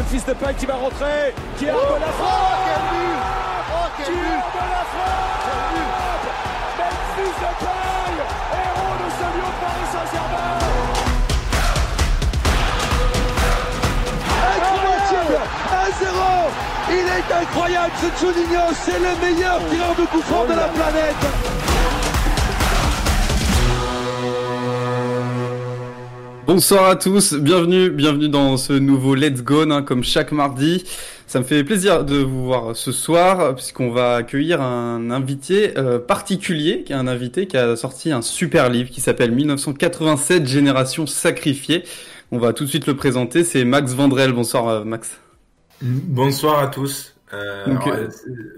Memphis Depay qui va rentrer, qui a oh, la frappe Oh quel but. Oh quel but. La frappe Memphis Depay, héros de ce lieu de Paris Saint-Germain. Incroyable. 1-0 Il est incroyable ce Juninho, c'est le meilleur tireur de coup franc de la planète Bonsoir à tous, bienvenue, bienvenue dans ce nouveau Let's Go, hein, comme chaque mardi. Ça me fait plaisir de vous voir ce soir, puisqu'on va accueillir un invité euh, particulier, qui est un invité qui a sorti un super livre qui s'appelle 1987 Génération sacrifiée. On va tout de suite le présenter, c'est Max Vandrel. Bonsoir euh, Max. Bonsoir à tous. Euh, euh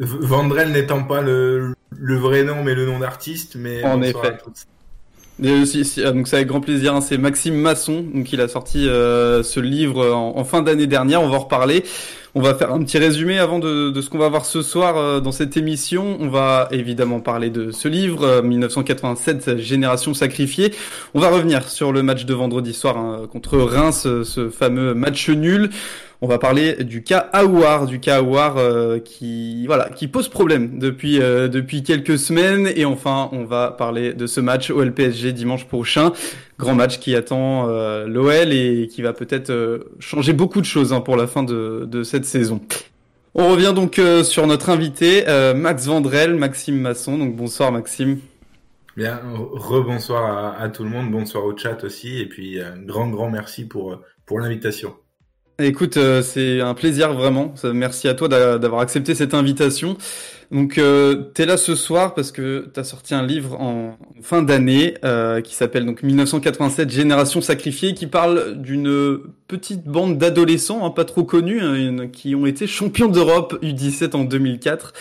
Vandrel n'étant pas le, le, vrai nom, mais le nom d'artiste, mais en effet. À tous. Euh, donc c'est avec grand plaisir. Hein, c'est Maxime Masson, donc il a sorti euh, ce livre en, fin d'année dernière. On va en reparler. On va faire un petit résumé avant de, de ce qu'on va voir ce soir euh, dans cette émission. On va évidemment parler de ce livre, 1987, Génération sacrifiée. On va revenir sur le match de vendredi soir hein, contre Reims, ce fameux match nul. On va parler du cas Aouar, du cas Aouar euh, qui voilà qui pose problème depuis euh, depuis quelques semaines et enfin on va parler de ce match au LPSG dimanche prochain, grand match qui attend euh, l'OL et qui va peut-être changer beaucoup de choses hein, pour la fin de, de cette saison. On revient donc sur notre invité Max Vandrel, Maxime Masson. Donc bonsoir Maxime. Bien, rebonsoir à, à, tout le monde, bonsoir au chat aussi, et puis grand grand merci pour pour l'invitation. Écoute, euh, c'est un plaisir vraiment. Merci à toi d'avoir accepté cette invitation. Donc, euh, là ce soir parce que tu as sorti un livre en fin d'année euh, qui s'appelle donc 1987 Génération sacrifiée, qui parle d'une petite bande d'adolescents, hein, pas trop connus, hein, qui ont été champions d'Europe U17 en 2004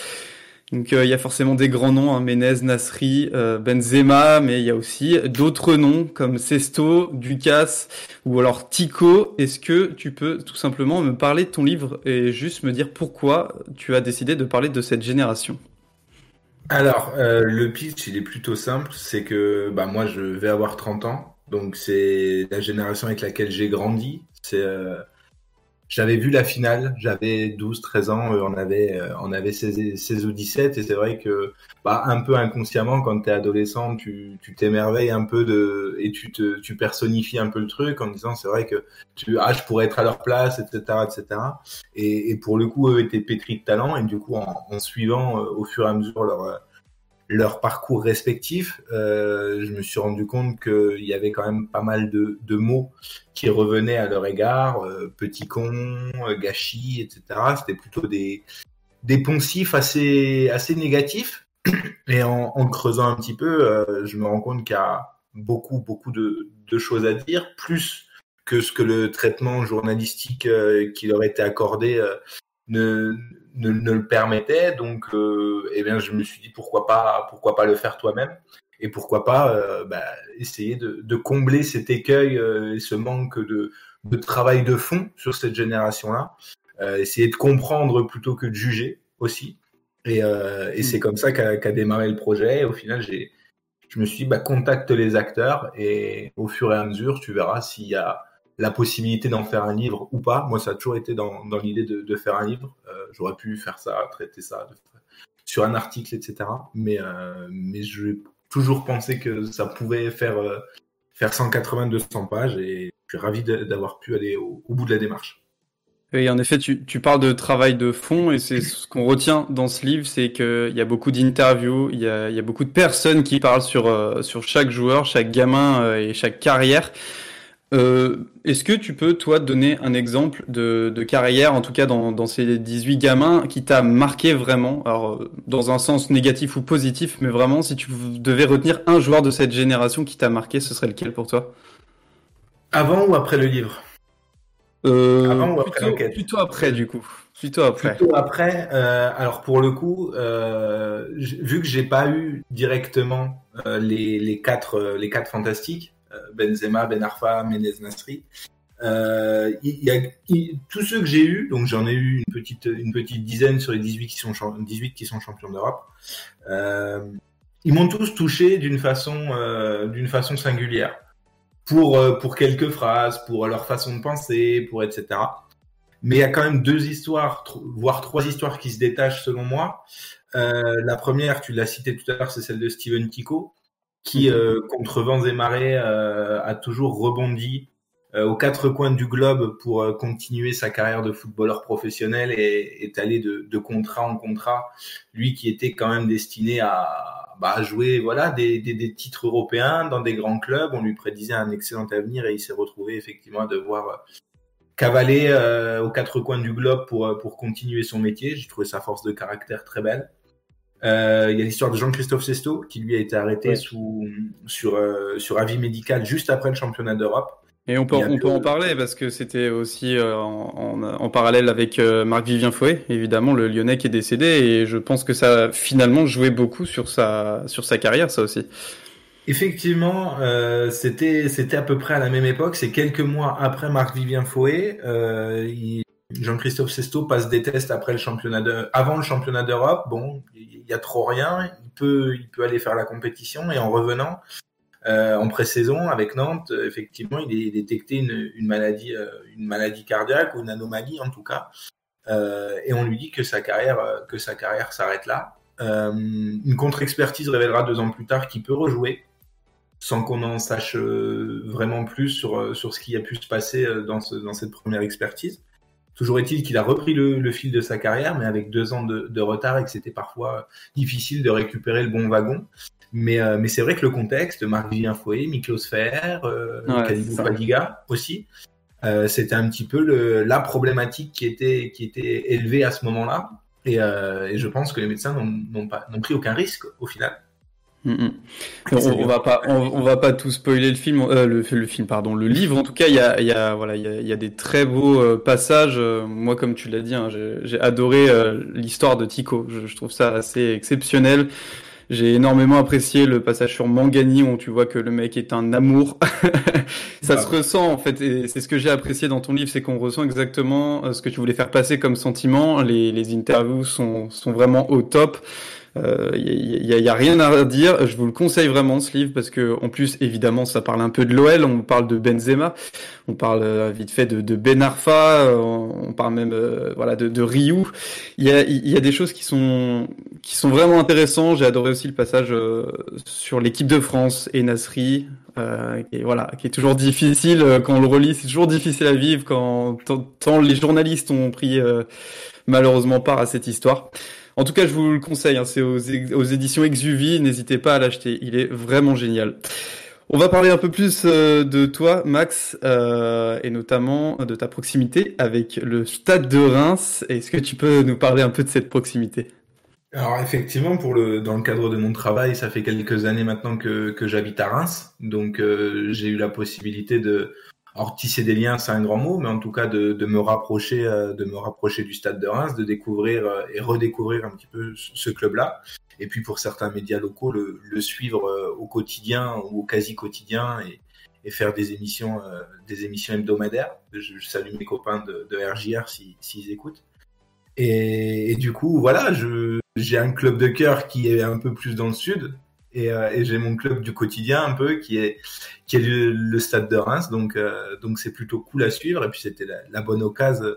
donc euh, il y a forcément des grands noms, hein, Menez, Nasri, euh, Benzema, mais il y a aussi d'autres noms comme Sesto, Ducas ou alors Tico. Est-ce que tu peux tout simplement me parler de ton livre et juste me dire pourquoi tu as décidé de parler de cette génération? Alors euh, le pitch il est plutôt simple, c'est que bah, moi je vais avoir 30 ans, donc c'est la génération avec laquelle j'ai grandi. C'est j'avais vu la finale, j'avais 12, 13 ans, euh, on avait, euh, on avait 16, 16 ou 17, et c'est vrai que, bah, un peu inconsciemment, quand t'es adolescent, tu, t'émerveilles un peu de, et tu te, tu personnifies un peu le truc en disant, c'est vrai que tu, ah, je pourrais être à leur place, etc., etc. Et, pour le coup, eux étaient pétris de talent, et du coup, en, en suivant euh, au fur et à mesure leur, leur parcours respectif, euh, je me suis rendu compte qu'il y avait quand même pas mal de, mots qui revenaient à leur égard, euh, petit con, euh, gâchis, etc. C'était plutôt des, des poncifs assez, assez négatifs. Et en, creusant un petit peu, je me rends compte qu'il y a beaucoup, beaucoup de, de, choses à dire, plus que ce que le traitement journalistique qui leur était accordé ne, ne, ne, le permettait. Donc, euh, eh bien, je me suis dit pourquoi pas, pourquoi pas le faire toi-même et pourquoi pas euh, bah, essayer de, de, combler cet écueil euh, et ce manque de, de, travail de fond sur cette génération-là. Euh, essayer de comprendre plutôt que de juger aussi. Et, et c'est comme ça qu'a qu démarré le projet. Et au final, j'ai, je me suis dit, bah, contacte les acteurs et au fur et à mesure, tu verras s'il y a la possibilité d'en faire un livre ou pas. Moi, ça a toujours été dans, dans l'idée de, de, faire un livre. Euh, J'aurais pu faire ça, traiter ça sur un article, etc. Mais, euh, mais j'ai toujours pensé que ça pouvait faire, euh, faire 180-200 pages et je suis ravi d'avoir pu aller au, bout de la démarche. Oui, en effet, tu, tu parles de travail de fond et c'est ce qu'on retient dans ce livre, c'est qu'il y a beaucoup d'interviews, il, y a, y a beaucoup de personnes qui parlent sur, euh, sur chaque joueur, chaque gamin euh, et chaque carrière. Euh, Est-ce que tu peux, toi, donner un exemple de, de carrière, en tout cas dans, dans ces 18 gamins, qui t'a marqué vraiment, alors dans un sens négatif ou positif, mais vraiment, si tu devais retenir un joueur de cette génération qui t'a marqué, ce serait lequel pour toi? Avant ou après le livre? Euh, Avant ou après plutôt, plutôt après, du coup. Plutôt après. Plutôt après. Euh, alors pour le coup, euh, vu que j'ai pas eu directement euh, les, les quatre les quatre fantastiques, euh, Benzema, Ben Arfa, Menez Nasri. Euh, tous ceux que j'ai eu, donc j'en ai eu une petite une petite dizaine sur les 18 qui sont 18 qui sont champions d'Europe. Euh, ils m'ont tous touché d'une façon euh, façon singulière. Pour euh, pour quelques phrases, pour leur façon de penser, pour etc. Mais il y a quand même deux histoires, voire trois histoires qui se détachent selon moi. Euh, la première, tu l'as cité tout à l'heure, c'est celle de Steven Kiko, qui mhm. euh, contre vents et marées euh, a toujours rebondi euh, aux quatre coins du globe pour euh, continuer sa carrière de footballeur professionnel et est allé de, de, contrat en contrat. Lui qui était quand même destiné à, bah, jouer voilà des, des, des, titres européens dans des grands clubs. On lui prédisait un excellent avenir et il s'est retrouvé effectivement à devoir cavaler euh, aux quatre coins du globe pour, pour continuer son métier. J'ai trouvé sa force de caractère très belle. Euh, il y a l'histoire de Jean-Christophe Sesto qui lui a été arrêté sous, sur, sur avis médical juste après le championnat d'Europe. Et on peut, on peut en parler parce que c'était aussi euh, en, en, parallèle avec euh, Marc-Vivien Fouet, évidemment, le Lyonnais qui est décédé, et je pense que ça a finalement joué beaucoup sur sa, sur sa carrière, ça aussi. Effectivement, euh, c'était c'était à peu près à la même époque. C'est quelques mois après Marc-Vivien Fouet. Euh, Jean-Christophe Sesto passe des tests après le championnat de, avant le championnat d'Europe. Bon, il y a trop rien. Il peut il peut aller faire la compétition et en revenant, euh, en pré-saison avec Nantes, euh, effectivement, il est détecté une, une, maladie, euh, une maladie cardiaque ou une anomalie en tout cas, et on lui dit que sa carrière, que sa carrière s'arrête là. une contre-expertise révélera deux ans plus tard qu'il peut rejouer, sans qu'on en sache vraiment plus sur sur ce qui a pu se passer dans, dans cette première expertise. Toujours est-il qu'il a repris le, le, fil de sa carrière, mais avec deux ans de, de retard et que c'était parfois difficile de récupérer le bon wagon. Mais, euh, mais c'est vrai que le contexte, Marc-Vivien Fouet, Miklos Fer, euh, Fadiga aussi, euh, c'était un petit peu le, la problématique qui était, qui était élevée à ce moment-là. Et, euh, et je pense que les médecins n'ont pas n'ont pris aucun risque au final. Mm -hmm. on, on, va pas, on, on, va pas tout spoiler le film, euh, le, le, film, pardon, le livre. En tout cas, il y a, y a, voilà, il y a, y a des très beaux euh, passages. moi, comme tu l'as dit, hein, j'ai adoré euh, l'histoire de Tico. Je, je, trouve ça assez exceptionnel. J'ai énormément apprécié le passage sur Mangani où tu vois que le mec est un amour. ça se ressent en fait et c'est ce que j'ai apprécié dans ton livre, c'est qu'on ressent exactement euh, ce que tu voulais faire passer comme sentiment. Les, les interviews sont, sont vraiment au top. Il euh, y, a, y, a, rien à dire. Je vous le conseille vraiment ce livre parce que en plus évidemment ça parle un peu de l'OL, on parle de Benzema, on parle euh, vite fait de, de Ben Arfa, euh, on parle même euh, voilà de, de Ryu. Il y a, y a des choses qui sont qui sont vraiment intéressantes. J'ai adoré aussi le passage sur l'équipe de France et Nasri. Euh, est, voilà, qui est toujours difficile quand on le relit, c'est toujours difficile à vivre quand tant les journalistes ont pris malheureusement part à cette histoire. En tout cas, je vous le conseille, hein, c'est aux, éditions Exuvie, n'hésitez pas à l'acheter, il est vraiment génial. On va parler un peu plus euh, de toi, Max, euh, et notamment de ta proximité avec le Stade de Reims. Est-ce que tu peux nous parler un peu de cette proximité? Alors effectivement, pour le dans le cadre de mon travail, ça fait quelques années maintenant que, que j'habite à Reims, donc euh, j'ai eu la possibilité de alors tisser des liens, c'est un grand mot, mais en tout cas de, de me rapprocher, euh, de me rapprocher du Stade de Reims, de découvrir euh, et redécouvrir un petit peu ce club-là. Et puis pour certains médias locaux, le, suivre euh, au quotidien ou au quasi quotidien et, et faire des émissions, des émissions hebdomadaires. Je, salue mes copains de, de RJR s'ils si, écoutent. Et, et, du coup, voilà, j'ai un club de cœur qui est un peu plus dans le sud, et, euh, et j'ai mon club du quotidien un peu qui est qui est le, le stade de Reims donc euh, donc c'est plutôt cool à suivre et puis c'était la, la, bonne occasion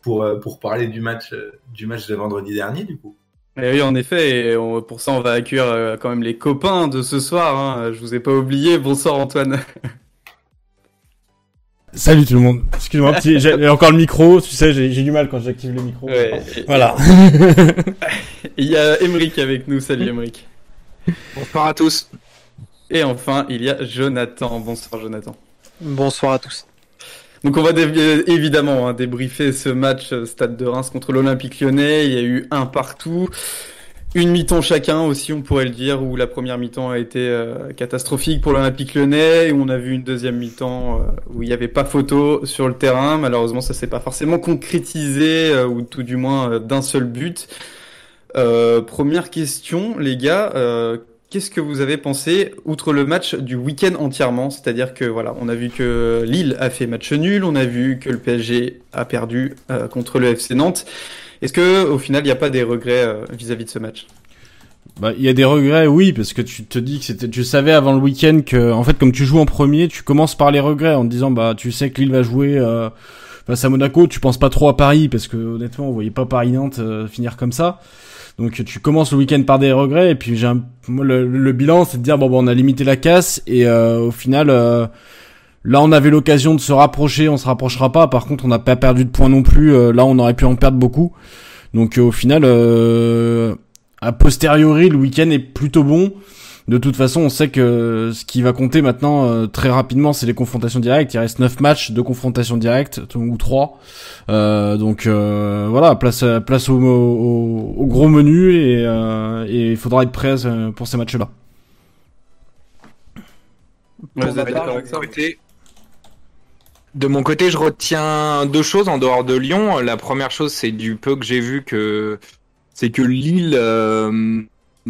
pour euh, pour parler du match du match de vendredi dernier du coup. Et oui, en effet, et on, pour ça, on va accueillir quand même les copains de ce soir. Hein. Je vous ai pas oublié. Bonsoir, Antoine. Salut tout le monde. Excuse-moi, j'ai encore le micro. Tu sais, j'ai du mal quand j'active le micro. Ouais, voilà. Il y a Emeric avec nous. Salut, Emeric. Bonsoir à tous. Et enfin, il y a Jonathan. Bonsoir Jonathan. Bonsoir à tous. Donc on va évidemment hein, débriefer ce match euh, Stade de Reims contre l'Olympique lyonnais. Il y a eu un partout. Une mi-temps chacun aussi, on pourrait le dire, où la première mi-temps a été euh, catastrophique pour l'Olympique lyonnais, et on a vu une deuxième mi-temps euh, où il n'y avait pas photo sur le terrain. Malheureusement, ça s'est pas forcément concrétisé, euh, ou tout du moins euh, d'un seul but. Euh, première question, les gars, euh, qu'est-ce que vous avez pensé outre le match du week-end entièrement? C'est-à-dire que voilà, on a vu que Lille a fait match nul, on a vu que le PSG a perdu euh, contre le FC Nantes. Est-ce que au final, il n'y a pas des regrets euh, vis-à-vis -vis de ce match? Bah, il y a des regrets, oui, parce que tu te dis que c'était, tu savais avant le week-end que, en fait, comme tu joues en premier, tu commences par les regrets en te disant, bah, tu sais que Lille va jouer face à Monaco, tu penses pas trop à Paris parce que honnêtement, on voyait pas Paris-Nantes finir comme ça. Donc tu commences le week-end par des regrets et puis j'ai un... le, bilan c'est de dire bon, bon on a limité la casse et au final Là, on avait l'occasion de se rapprocher, on se rapprochera pas. Par contre, on n'a pas perdu de points non plus. Euh, là, on aurait pu en perdre beaucoup. Donc, euh, au final, euh, a posteriori, le week-end est plutôt bon. De toute façon, on sait que ce qui va compter maintenant très rapidement, c'est les confrontations directes. Il reste 9 matchs de confrontations directes ou 3. donc voilà, place place au, au, gros menu et, et il faudra être prêt pour ces matchs-là. De mon côté, je retiens deux choses en dehors de Lyon. La première chose, c'est du peu que j'ai vu que c'est que Lille euh,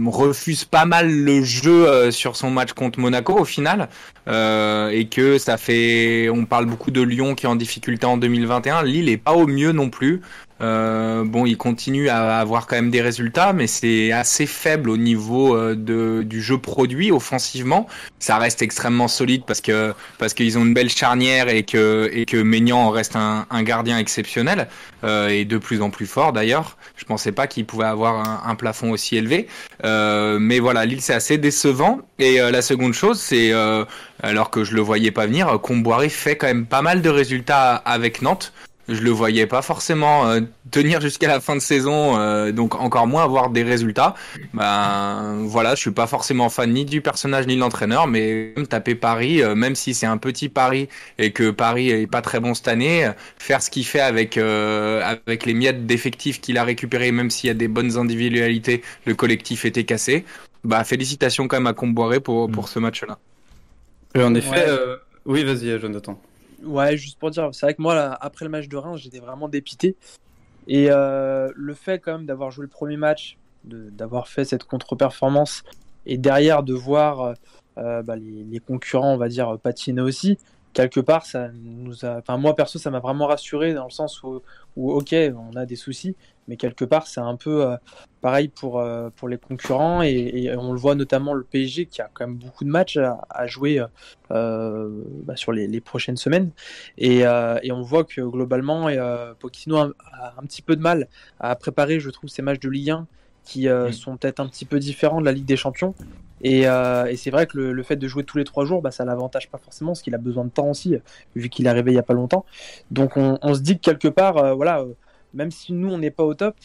refuse pas mal le jeu euh, sur son match contre Monaco au final. Euh, et que ça fait on parle beaucoup de Lyon qui est en difficulté en 2021 Lille est pas au mieux non plus euh, bon, il continue à avoir quand même des résultats, mais c'est assez faible au niveau euh, du jeu produit offensivement. Ça reste extrêmement solide parce que parce qu'ils ont une belle charnière et que et que Maignan reste un, gardien exceptionnel euh, et de plus en plus fort d'ailleurs. Je pensais pas qu'il pouvait avoir un, plafond aussi élevé, mais voilà, Lille c'est assez décevant. Et la seconde chose, c'est alors que je le voyais pas venir, Comboiré fait quand même pas mal de résultats avec Nantes je le voyais pas forcément euh, tenir jusqu'à la fin de saison, euh, donc encore moins avoir des résultats. Ben voilà, je suis pas forcément fan ni du personnage ni de l'entraîneur, mais taper Paris, euh, même si c'est un petit Paris et que Paris est pas très bon cette année, faire ce qu'il fait avec avec les miettes d'effectifs qu'il a récupéré, même s'il y a des bonnes individualités, le collectif était cassé. Bah félicitations quand même à Comboiré pour pour ce match-là. en effet, oui vas-y Jonathan. Ouais, juste pour dire, c'est vrai que moi, là, après le match de Reims, j'étais vraiment dépité. Et euh, le fait quand même d'avoir joué le premier match, d'avoir fait cette contre-performance, et derrière de voir euh, bah, les, les, concurrents, on va dire, patiner aussi, quelque part, ça nous a. Enfin, moi perso, ça m'a vraiment rassuré dans le sens où, ok, on a des soucis, mais quelque part, c'est un peu euh, pareil pour, euh, pour les concurrents et, on le voit notamment le PSG qui a quand même beaucoup de matchs à, jouer euh, bah, sur les, les, prochaines semaines et, et, on voit que globalement, Pochettino a, a, un petit peu de mal à préparer, je trouve, ces matchs de Ligue 1 qui mm. sont peut-être un petit peu différents de la Ligue des Champions euh, et, c'est vrai que le, fait de jouer tous les trois jours, bah, ça l'avantage pas forcément, parce qu'il a besoin de temps aussi, vu qu'il est arrivé il y a pas longtemps. Donc on, se dit que quelque part, euh, voilà, euh, même si nous on n'est pas au top,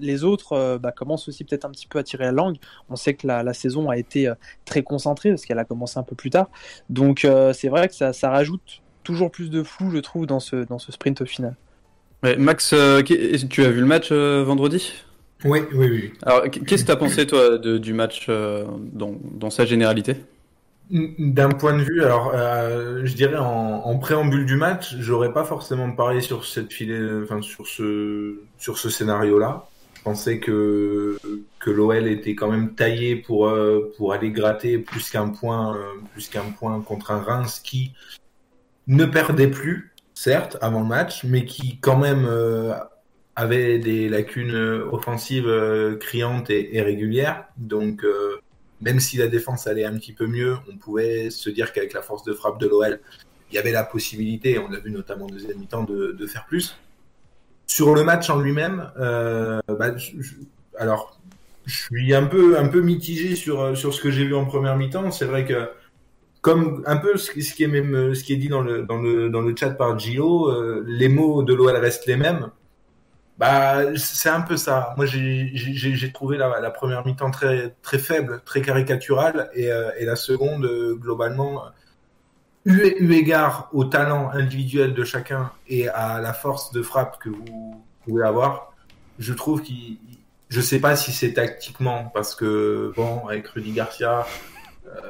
les autres bah, commencent aussi peut-être un petit peu à tirer la langue. On sait que la, saison a été très concentrée parce qu'elle a commencé un peu plus tard. Donc c'est vrai que ça, rajoute toujours plus de flou, je trouve, dans ce, dans ce sprint final. Max, tu as vu le match vendredi? Oui, oui, oui. Alors, qu'est-ce que tu as pensé, toi, de, du match euh, dans, dans, sa généralité? D'un point de vue, alors, euh, je dirais en, en, préambule du match, j'aurais pas forcément parlé sur cette filet, enfin, sur ce, sur ce scénario-là. Je pensais que, que l'OL était quand même taillé pour, euh, pour aller gratter plus qu'un point, plus qu'un point contre un Reims qui ne perdait plus, certes, avant le match, mais qui quand même avait des lacunes euh, offensives euh, criantes et, régulières. Donc, euh, même si la défense allait un petit peu mieux, on pouvait se dire qu'avec la force de frappe de l'OL, il y avait la possibilité, on l'a vu notamment en deuxième mi-temps, de, faire plus. Sur le match en lui-même, bah, alors je suis un peu un peu mitigé sur sur ce que j'ai vu en première mi-temps. C'est vrai que comme un peu ce, qui est même ce qui est dit dans le dans le dans le chat par Gio, les mots de l'OL restent les mêmes. Bah, c'est un peu ça. Moi, j'ai trouvé la, première mi-temps très, très faible, très caricaturale, et, euh, la seconde, euh, globalement, eu, égard au talent individuel de chacun et à la force de frappe que vous pouvez avoir, je trouve qu'il. Je sais pas si c'est tactiquement, parce que, bon, avec Rudy Garcia, euh,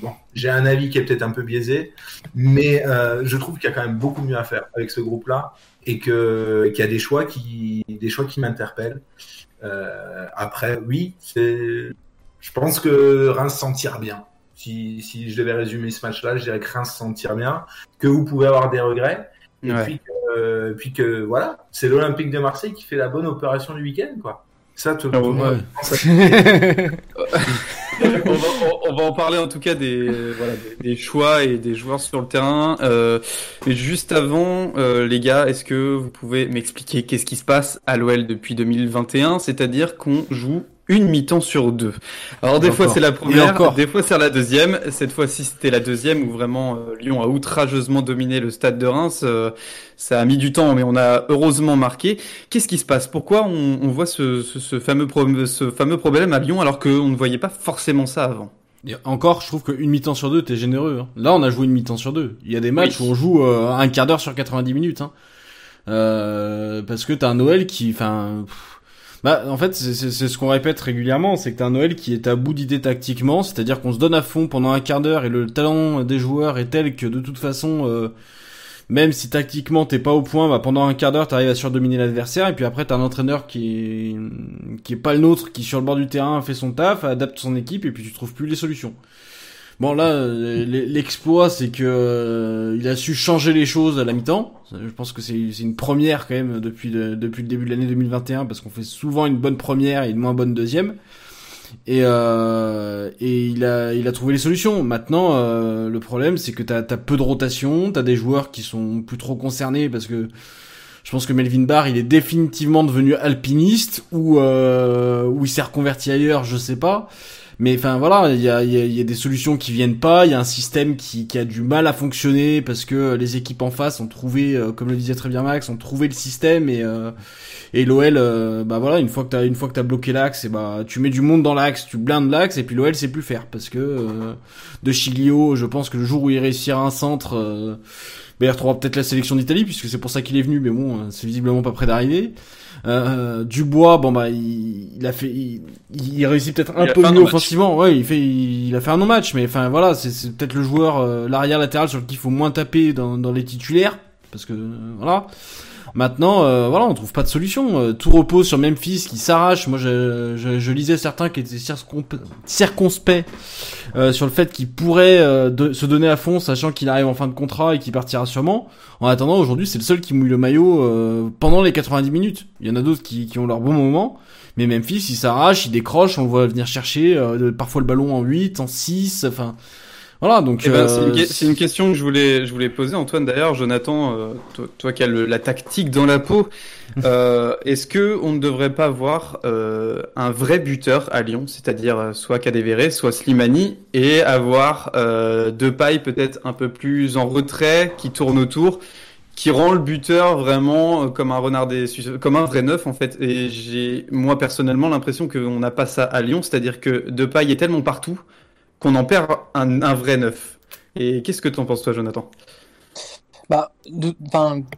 bon, j'ai un avis qui est peut-être un peu biaisé, mais je trouve qu'il y a quand même beaucoup mieux à faire avec ce groupe-là et que qu'il y a des choix qui des choix qui m'interpellent. Euh, après, oui, c'est. Je pense que Reims s'en tire bien. Si, si je devais résumer ce match-là, je dirais que Reims s'en tire bien, que vous pouvez avoir des regrets, et puis, que, puis que voilà, c'est l'Olympique de Marseille qui fait la bonne opération du week-end, quoi. Ça, tout, le monde. on, va, on, va, en parler en tout cas des, voilà, des, choix et des joueurs sur le terrain. Euh, juste avant, euh, les gars, est-ce que vous pouvez m'expliquer qu'est-ce qui se passe à l'OL depuis 2021 C'est-à-dire qu'on joue une mi-temps sur deux. Alors des fois c'est la première, des fois c'est la deuxième. Cette fois-ci c'était la deuxième où vraiment euh, Lyon a outrageusement dominé le stade de Reims. Euh, ça a mis du temps mais on a heureusement marqué. Qu'est-ce qui se passe? Pourquoi on, on voit ce, ce, ce, fameux ce fameux problème à Lyon alors qu'on ne voyait pas forcément ça avant? Et encore, je trouve qu'une mi-temps sur deux, t'es généreux. Hein. Là, on a joué une mi-temps sur deux. Il y a des matchs où on joue euh, un quart d'heure sur 90 minutes. Hein. parce que t'as un Noël qui, enfin, bah, en fait, c'est ce qu'on répète régulièrement, c'est que t'as un Noël qui est à bout d'idées tactiquement, c'est-à-dire qu'on se donne à fond pendant un quart d'heure et le talent des joueurs est tel que de toute façon, euh, même si tactiquement t'es pas au point, bah, pendant un quart d'heure t'arrives à surdominer l'adversaire et puis après t'as un entraîneur qui est, qui est pas le nôtre, qui sur le bord du terrain fait son taf, adapte son équipe et puis tu trouves plus les solutions. Bon là, euh, l'exploit c'est que euh, il a su changer les choses à la mi-temps. Je pense que c'est une première quand même depuis le, début de l'année 2021 parce qu'on fait souvent une bonne première et une moins bonne deuxième. Et, euh, et il a il a trouvé les solutions. Maintenant, euh, le problème c'est que t'as as peu de rotation, t'as des joueurs qui sont plus trop concernés parce que je pense que Melvin Barr, il est définitivement devenu alpiniste ou euh, ou il s'est reconverti ailleurs, je sais pas. Mais enfin voilà, il y a, y, a, y a, des solutions qui viennent pas, il y a un système qui, qui, a du mal à fonctionner parce que les équipes en face ont trouvé, euh, comme le disait très bien Max, ont trouvé le système et euh, et l'OL, euh, bah voilà, une fois que t'as une fois que t'as bloqué l'axe, et bah tu mets du monde dans l'axe, tu blindes l'axe et puis l'OL sait plus faire parce que de Chiglio, je pense que le jour où il réussira un centre, bah, il retrouvera peut-être la sélection d'Italie puisque c'est pour ça qu'il est venu, mais bon, c'est visiblement pas près d'arriver. Euh, Dubois, bon bah il, a fait, il, réussit peut-être un peu mieux offensivement. Ouais, il fait, il, a fait un non-match, mais enfin voilà, c'est peut-être le joueur euh, l'arrière latéral sur lequel il faut moins taper dans, dans les titulaires, parce que voilà. Maintenant, euh, voilà, on trouve pas de solution. Euh, tout repose sur Memphis qui s'arrache. Moi, je, je, je, lisais certains qui étaient circonspects euh, sur le fait qu'il pourrait se donner à fond, sachant qu'il arrive en fin de contrat et qu'il partira sûrement. En attendant, aujourd'hui, c'est le seul qui mouille le maillot pendant les 90 minutes. Il y en a d'autres qui, qui ont leur bon moment. Mais Memphis, il s'arrache, il décroche, on le voit venir chercher parfois le ballon en 8, en 6, enfin voilà, donc eh ben, euh, c'est une, question que je voulais je voulais poser Antoine d'ailleurs, Jonathan, euh, toi, qui as la tactique dans la peau, euh, est-ce que on ne devrait pas avoir un vrai buteur à Lyon, c'est-à-dire soit Kadewere, soit Slimani, et avoir deux pailles peut-être un peu plus en retrait, qui tournent autour, qui rend le buteur vraiment comme un renard des comme un vrai neuf en fait? Et j'ai moi personnellement l'impression qu'on n'a pas ça à Lyon, c'est-à-dire que Depay est tellement partout qu'on en perd un, vrai neuf. Et qu'est-ce que tu en penses, toi, Jonathan? Bah,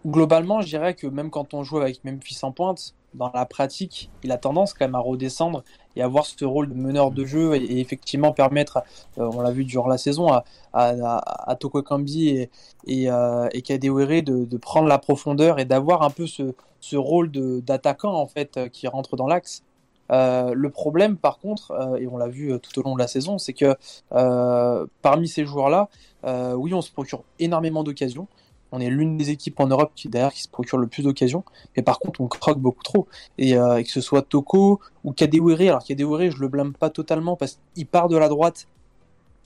globalement, je dirais que même quand on joue avec Memphis en pointe, dans la pratique, il a tendance quand même à redescendre et avoir ce rôle de meneur de jeu et, effectivement permettre, euh, on l'a vu durant la saison, à, à, Toko et, et, euh, de, prendre la profondeur et d'avoir un peu ce, ce rôle d'attaquant en fait qui rentre dans l'axe. Euh, le problème, par contre, euh, et on l'a vu euh, tout au long de la saison, c'est que parmi ces joueurs-là, oui, on se procure énormément d'occasions. On est l'une des équipes en Europe qui d'ailleurs qui se procure le plus d'occasions, mais par contre on croque beaucoup trop. Et, que ce soit Toko ou Kadewere, alors Kadewere je le blâme pas totalement parce qu'il part de la droite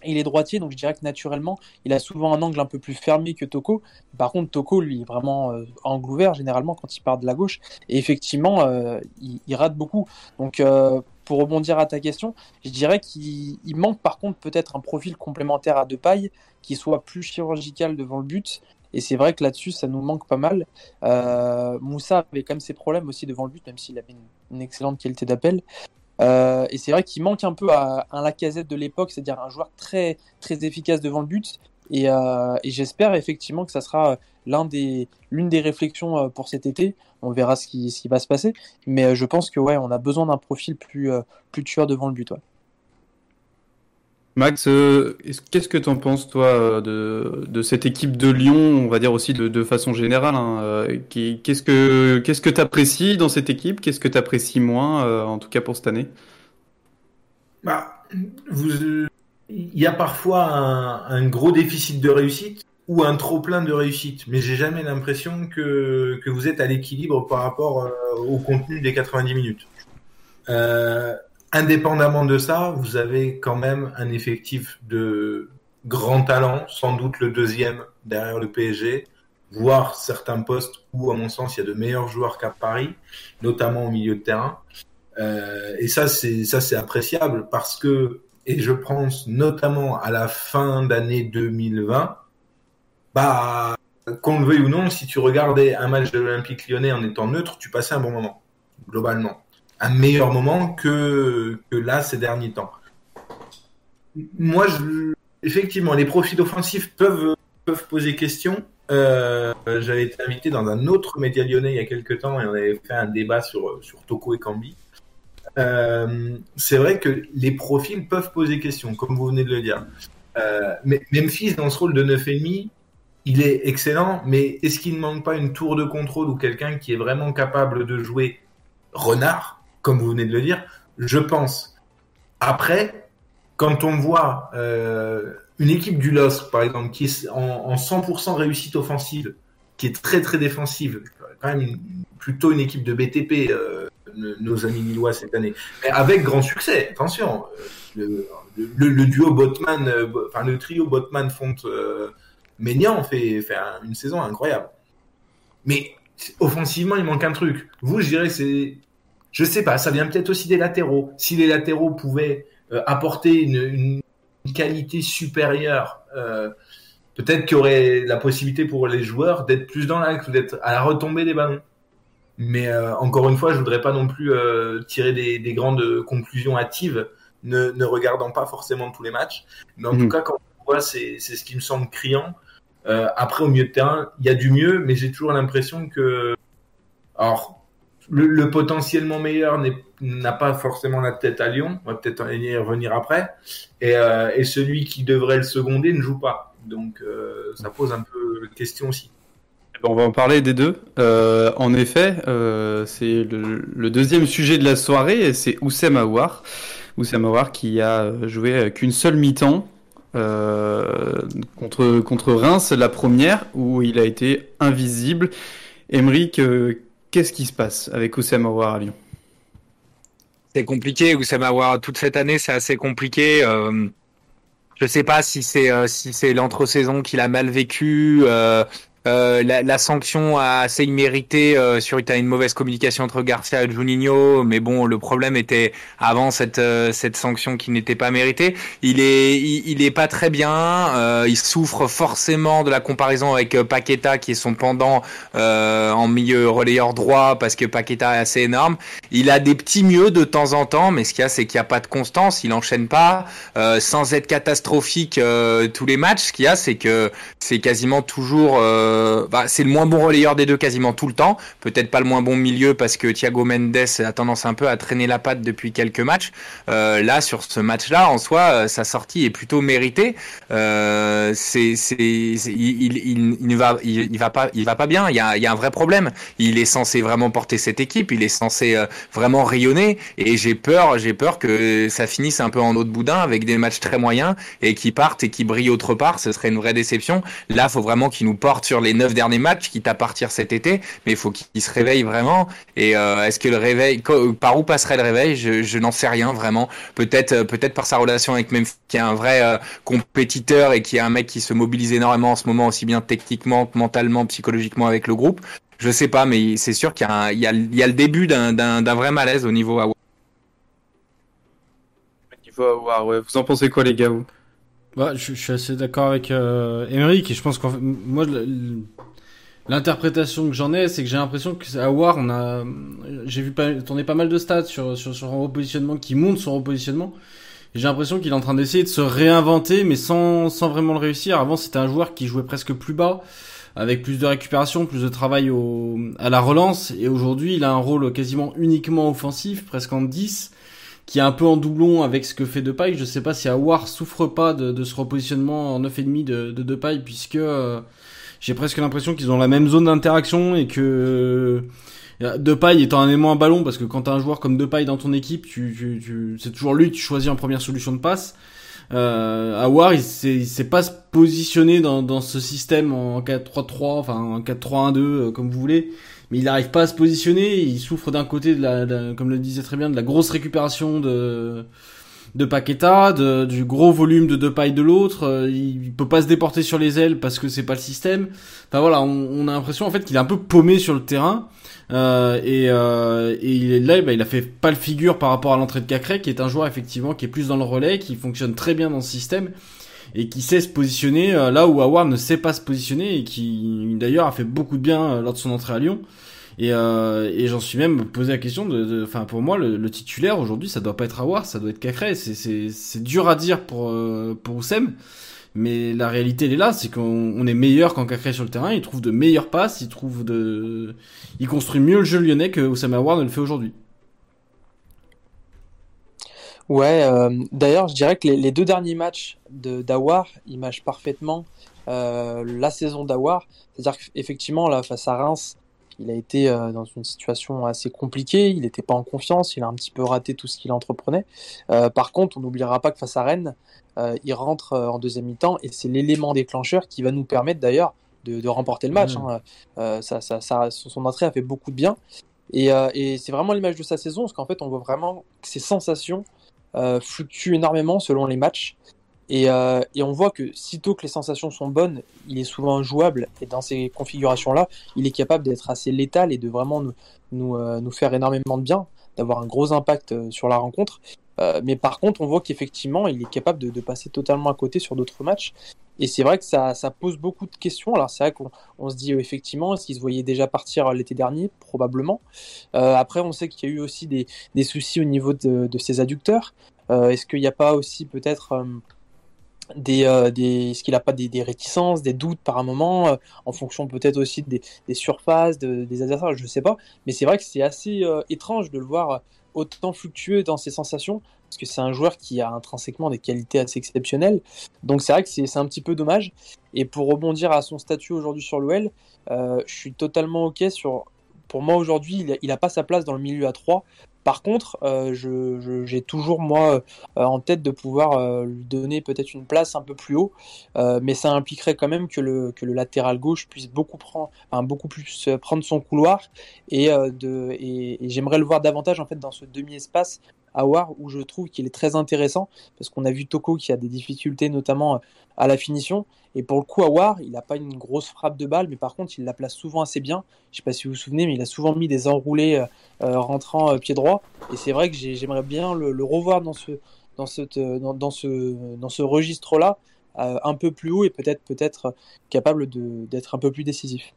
il est droitier, donc je dirais que naturellement, il a souvent un angle un peu plus fermé que Toko. Par contre, Toko, lui, est vraiment euh, angle ouvert généralement quand il part de la gauche. Et effectivement, euh, il, rate beaucoup. Donc, euh, pour rebondir à ta question, je dirais qu'il manque par contre peut-être un profil complémentaire à paille qui soit plus chirurgical devant le but. Et c'est vrai que là-dessus, ça nous manque pas mal. Moussa avait quand même ses problèmes aussi devant le but, même s'il avait une excellente qualité d'appel. Euh, et c'est vrai qu'il manque un peu à, un Lacazette de l'époque, c'est-à-dire un joueur très, très efficace devant le but. Et, euh, j'espère effectivement que ça sera des, l'une des réflexions euh, pour cet été. On verra ce qui, va se passer. Mais je pense que on a besoin d'un profil plus, tueur devant le but. Max, euh, qu'est-ce que tu en penses, toi, euh, de, de, cette équipe de Lyon, on va dire aussi de, façon générale hein, euh, Qu'est-ce que qu'est-ce que tu apprécies dans cette équipe? Qu'est-ce que tu apprécies moins, en tout cas pour cette année? Bah, Il y a parfois un, gros déficit de réussite ou un trop plein de réussite, mais j'ai jamais l'impression que, que vous êtes à l'équilibre par rapport au contenu des 90 minutes. Indépendamment de ça, vous avez quand même un effectif de grand talent, sans doute le deuxième derrière le PSG, voire certains postes où, à mon sens, il y a de meilleurs joueurs qu'à Paris, notamment au milieu de terrain. Euh, et ça, c'est ça, c'est appréciable parce que, et je pense notamment à la fin d'année 2020, bah, qu'on le veuille ou non, si tu regardais un match de l'Olympique Lyonnais en étant neutre, tu passais un bon moment, globalement, un meilleur moment que là ces derniers temps. Moi, je, effectivement, les profils offensifs peuvent peuvent poser question. Euh, J'avais été invité dans un autre média lyonnais il y a quelques temps et on avait fait un débat sur sur Toko et Cambi. Euh, c'est vrai que les profils peuvent poser question, comme vous venez de le dire. Euh, mais Memphis, dans ce rôle de 9,5, il est excellent, mais est-ce qu'il ne manque pas une tour de contrôle ou quelqu'un qui est vraiment capable de jouer renard, comme vous venez de le dire Je pense. Après, quand on voit euh, une équipe du LOSC, par exemple, qui est en, en 100% réussite offensive, qui est très très défensive, quand même plutôt une équipe de BTP, euh, nos amis lillois cette année, mais avec grand succès. Attention, le, le, duo Botman, euh, enfin le trio Botman Fonte euh, Ménian fait, fait un, une saison incroyable. Mais offensivement, il manque un truc. Vous, je dirais, c'est, je sais pas, ça vient peut-être aussi des latéraux. Si les latéraux pouvaient euh, apporter une, une, qualité supérieure, euh, peut-être qu'il y aurait la possibilité pour les joueurs d'être plus dans l'axe ou d'être à la retombée des ballons. Mais euh, encore une fois, je voudrais pas non plus tirer des, des, grandes conclusions hâtives, ne, ne, regardant pas forcément tous les matchs. Mais en mmh. tout cas, quand on voit, c'est ce qui me semble criant. Après, au milieu de terrain, il y a du mieux, mais j'ai toujours l'impression que, alors, le, le potentiellement meilleur n'a pas forcément la tête à Lyon. On va peut-être y revenir après. Et, euh, et, celui qui devrait le seconder ne joue pas. Donc, euh, ça pose un peu question aussi. On va en parler des deux. Euh, en effet, c'est le, deuxième sujet de la soirée, c'est Oussem Aouar. Oussem Aouar qui a joué qu'une seule mi-temps contre, contre Reims, la première, où il a été invisible. Emeric, qu'est-ce qui se passe avec Oussem Aouar à Lyon? C'est compliqué, Oussem Aouar, toute cette année, c'est assez compliqué. Euh... Je sais pas si c'est euh, si c'est l'entre-saison qu'il a mal vécu, euh, euh, la, la, sanction a assez mérité euh, sur une mauvaise communication entre Garcia et Juninho, mais bon, le problème était avant cette euh, cette sanction qui n'était pas méritée. Il est il, est pas très bien. Euh, il souffre forcément de la comparaison avec euh, Paqueta qui est son pendant en milieu relayeur droit parce que Paqueta est assez énorme. Il a des petits mieux de temps en temps, mais ce qu'il y a c'est qu'il n'y a pas de constance. Il enchaîne pas sans être catastrophique tous les matchs. Ce qu'il y a c'est que c'est quasiment toujours euh, bah, c'est le moins bon relayeur des deux quasiment tout le temps. Peut-être pas le moins bon milieu parce que Thiago Mendes a tendance un peu à traîner la patte depuis quelques matchs. Euh, là, sur ce match-là, en soi, euh, sa sortie est plutôt méritée. Euh, c'est, il, il, va, pas, il va bien. Il y a, y a un vrai problème. Il est censé vraiment porter cette équipe. Il est censé euh, vraiment rayonner. Et j'ai peur, j'ai peur que ça finisse un peu en eau boudin avec des matchs très moyens et qui partent et qui brillent autre part. Ce serait une vraie déception. Là, faut vraiment qu'il nous porte sur les neuf derniers matchs, quitte à partir cet été, mais il faut qu'il se réveille vraiment. Et euh, est-ce que le réveil, par où passerait le réveil? Je, n'en sais rien vraiment. Peut-être, euh, peut-être par sa relation avec Memphis, qui est un vrai euh, compétiteur et qui est un mec qui se mobilise énormément en ce moment, aussi bien techniquement, mentalement, psychologiquement avec le groupe. Je sais pas, mais c'est sûr qu'il y, a le début d'un vrai malaise au niveau Awar. Niveau ouais. Vous en pensez quoi, les gars vous? Bah, je, je, suis assez d'accord avec euh, Emeric et je pense qu'en fait, moi l'interprétation que j'en ai, c'est que j'ai l'impression que à War, on a, j'ai vu pas, tourner pas mal de stats sur sur son repositionnement, qui monte son repositionnement. J'ai l'impression qu'il est en train d'essayer de se réinventer, mais sans sans vraiment le réussir. Avant, c'était un joueur qui jouait presque plus bas, avec plus de récupération, plus de travail au à la relance, et aujourd'hui, il a un rôle quasiment uniquement offensif, presque en 10 qui est un peu en doublon avec ce que fait Depay. Je sais pas si Awar souffre pas de, de ce repositionnement en 9,5 de, de Depay, puisque euh, j'ai presque l'impression qu'ils ont la même zone d'interaction et que euh, Depay étant un aimant à ballon, parce que quand t'as un joueur comme Depay dans ton équipe, tu, tu, tu c'est toujours lui que tu choisis en première solution de passe. Euh, Awar, il il sait pas se positionner dans, dans ce système en 4-3-3, enfin en 4-3-1-2, euh, comme vous voulez. Mais il n'arrive pas à se positionner. Il souffre d'un côté, de la, de- comme le disait très bien, de la grosse récupération de de Paqueta, de, du gros volume de Depay de l'autre. Euh, il, peut pas se déporter sur les ailes parce que c'est pas le système. Enfin voilà, on, on a l'impression en fait qu'il est un peu paumé sur le terrain. Euh, et, euh, et il est là, bah, il a fait pas le figure par rapport à l'entrée de Cacré, qui est un joueur effectivement qui est plus dans le relais, qui fonctionne très bien dans ce système et qui sait se positionner euh, là où Awar ne sait pas se positionner et qui d'ailleurs a fait beaucoup de bien euh, lors de son entrée à Lyon. Et, euh, et j'en suis même posé la question enfin pour moi le, titulaire aujourd'hui ça doit pas être Awar, ça doit être Cacré. C'est dur à dire pour euh, pour Oussem, mais la réalité elle est là, c'est qu'on on est meilleur quand Cacré sur le terrain. Il trouve de meilleures passes, il trouve de, il construit mieux le jeu lyonnais que Oussem Awar ne le fait aujourd'hui. Ouais, euh, d'ailleurs, je dirais que les, deux derniers matchs de d'Awar imagent parfaitement euh, la saison d'Awar. C'est-à-dire qu'effectivement, là, face à Reims, il a été euh, dans une situation assez compliquée. Il n'était pas en confiance. Il a un petit peu raté tout ce qu'il entreprenait. Euh, par contre, on n'oubliera pas que face à Rennes, euh, il rentre en deuxième mi-temps et c'est l'élément déclencheur qui va nous permettre d'ailleurs de, de remporter le match. Ouais. hein. Euh, ça, ça, ça- son entrée a fait beaucoup de bien. Et, et c'est vraiment l'image de sa saison, parce qu'en fait, on voit vraiment que ses sensations euh, fluctue énormément selon les matchs. Et, euh, et on voit que sitôt que les sensations sont bonnes, il est souvent jouable. Et dans ces configurations-là, il est capable d'être assez létal et de vraiment nous, euh, faire énormément de bien, d'avoir un gros impact euh, sur la rencontre. Mais par contre, on voit qu'effectivement, il est capable de, passer totalement à côté sur d'autres matchs. Et c'est vrai que ça, pose beaucoup de questions. Alors c'est vrai qu'on on se dit effectivement, est-ce qu'il se voyait déjà partir l'été dernier? Probablement. Après, on sait qu'il y a eu aussi des, soucis au niveau de, ses adducteurs. Est-ce qu'il n'y a pas aussi peut-être des, euh, des est-ce qu'il n'a pas des, des réticences, des doutes par un moment, euh, en fonction peut-être aussi des, des surfaces, de- des adversaires, je ne sais pas. Mais c'est vrai que c'est assez euh, étrange de le voir autant fluctueux dans ses sensations, parce que c'est un joueur qui a intrinsèquement des qualités assez exceptionnelles. Donc c'est vrai que c'est un petit peu dommage. Et pour rebondir à son statut aujourd'hui sur l'OL, je suis totalement ok sur. Pour moi aujourd'hui, il n'a pas sa place dans le milieu à 3. Par contre, euh, j'ai toujours moi euh, en tête de pouvoir euh, lui donner peut-être une place un peu plus haut, mais ça impliquerait quand même que le, que le latéral gauche puisse beaucoup prendre, beaucoup plus prendre son couloir et, de, et j'aimerais le voir davantage en fait dans ce demi-espace à War où je trouve qu'il est très intéressant parce qu'on a vu Toko qui a des difficultés notamment euh, à la finition. Et pour le coup à War il n'a pas une grosse frappe de balle mais par contre il la place souvent assez bien. Je sais pas si vous vous souvenez mais il a souvent mis des enroulés euh, euh, rentrant pied droit. Et c'est vrai que j'ai- j'aimerais bien le, revoir dans ce dans cette dans, ce dans ce registre là un peu plus haut et peut-être peut-être capable d'être un peu plus décisif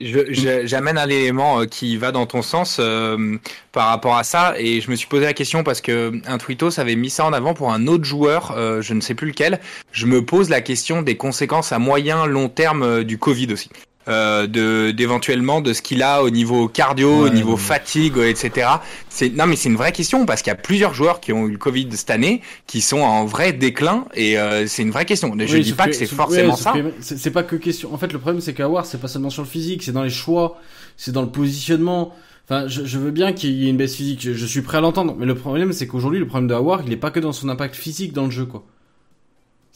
J'amène un élément euh, qui va dans ton sens euh, par rapport à ça et je me suis posé la question parce que un Twitos avait mis ça en avant pour un autre joueur, euh, je ne sais plus lequel. Je me pose la question des conséquences à moyen long terme du Covid aussi. Euh, de d'éventuellement de ce qu'il a au niveau cardio, au niveau ouais. fatigue, etc. C'est non mais c'est une vraie question parce qu'il y a plusieurs joueurs qui ont eu le Covid cette année qui sont en vrai déclin et euh, c'est une vraie question. Je Oui, dis pas que, c'est forcément ouais, ça. C'est pas que question. En fait, le problème c'est qu'Awar, c'est pas seulement sur le physique, c'est dans les choix, c'est dans le positionnement. Enfin, je, je veux bien qu'il y ait une baisse physique, je, je suis prêt à l'entendre. Mais le problème, c'est qu'aujourd'hui, le problème de Awar, il est pas que dans son impact physique dans le jeu, quoi.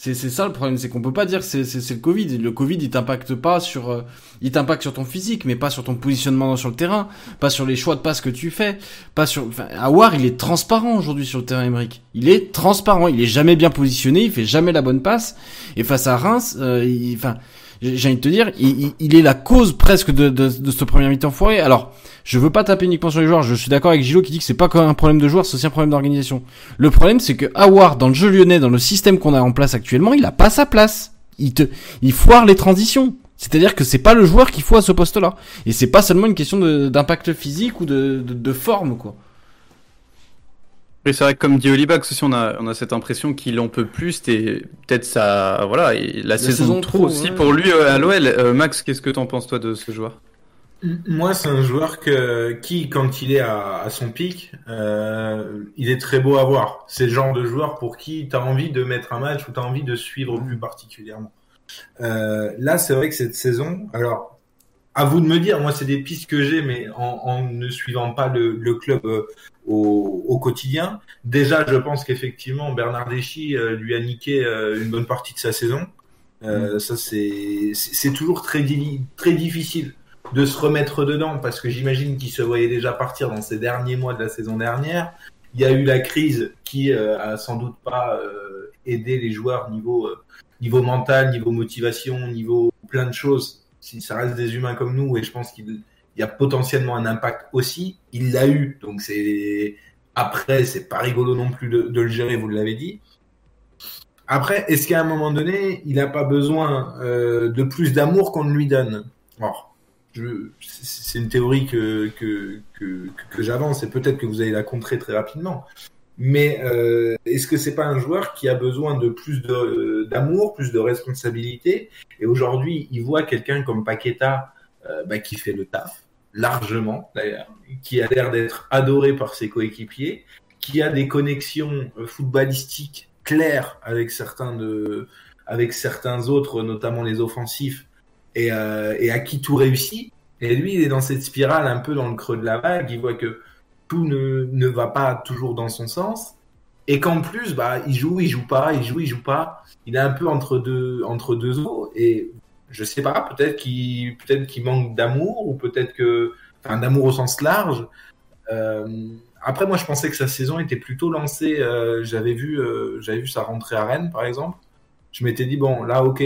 C'est ça le problème, c'est qu'on peut pas dire c'est le Covid. Le Covid, il t'impacte pas sur, euh, il t'impacte sur ton physique, mais pas sur ton positionnement sur le terrain, pas sur les choix de passes que tu fais, pas sur. Enfin, Awar, il est transparent aujourd'hui sur le terrain, Emeric. Il est transparent, il est jamais bien positionné, il fait jamais la bonne passe. Et face à Reims, euh, il- enfin, j'ai envie de te dire, il, il- est la cause presque de, de, de ce premier mi-temps foiré. Alors, je veux pas taper uniquement sur les joueurs. Je suis d'accord avec Gilo qui dit que c'est pas qu'un problème de joueurs, c'est aussi un problème d'organisation. Le problème, c'est que Awar, dans le jeu lyonnais, dans le système qu'on a en place actuellement, il a pas sa place. Il te, il foire les transitions. C'est-à-dire que c'est pas le joueur qu'il faut à ce poste-là. Et c'est pas seulement une question d'impact physique ou de, de, de forme, quoi. Et c'est vrai que comme dit Olibax aussi, on a, on a cette impression qu'il en peut plus. Et peut-être ça, voilà, et la, saison, trop trop, aussi ouais. pour lui euh, à l'OL. Euh, Max, qu'est-ce que t'en penses toi de ce joueur? Moi, c'est un joueur que, qui, quand il est à, à son pic, euh, il est très beau à voir. C'est le genre de joueur pour qui tu as envie de mettre un match ou tu as envie de suivre plus particulièrement. Euh, là, c'est vrai que cette saison, alors, à vous de me dire. Moi, c'est des pistes que j'ai, mais en, en, ne suivant pas le, le club euh, au, au, quotidien. Déjà, je pense qu'effectivement, Bernard Deschy euh, lui a niqué euh, une bonne partie de sa saison. Euh, Ça, c'est c'est toujours très, très difficile de se remettre dedans parce que j'imagine qu'il se voyait déjà partir dans ces derniers mois de la saison dernière. Il y a eu la crise qui a sans doute pas aidé les joueurs niveau niveau mental, niveau motivation, niveau plein de choses si ça reste des humains comme nous, et je pense qu'il y a potentiellement un impact aussi, il l'a eu. Donc c'est après, c'est pas rigolo non plus de, le gérer, vous l'avez dit. Après, est-ce qu'à un moment donné, il n'a pas besoin euh, de plus d'amour qu'on ne lui donne? Alors, c'est une théorie que, que, que, j'avance et peut-être que vous allez la contrer très rapidement. Mais euh, est-ce que c'est pas un joueur qui a besoin de plus d'amour, plus de responsabilité? Et aujourd'hui, il voit quelqu'un comme Paqueta bah, qui fait le taf largement d'ailleurs, qui a l'air d'être adoré par ses coéquipiers, qui a des connexions euh, footballistiques claires avec certains de, avec certains autres, notamment les offensifs, et, euh, et à qui tout réussit. Et lui, il est dans cette spirale un peu dans le creux de la vague. Il voit que tout ne, ne va pas toujours dans son sens. Et qu'en plus, bah, il joue, il joue pas, il joue, il joue pas. Il est un peu entre deux, entre deux eaux. Et je sais pas, peut-être qu'il, manque d'amour, ou peut-être que, enfin, d'amour au sens large. Euh, après, moi, je pensais que sa saison était plutôt lancée. Euh, j'avais vu, euh, j'avais vu sa rentrée à Rennes, par exemple. Je m'étais dit bon, là, ok,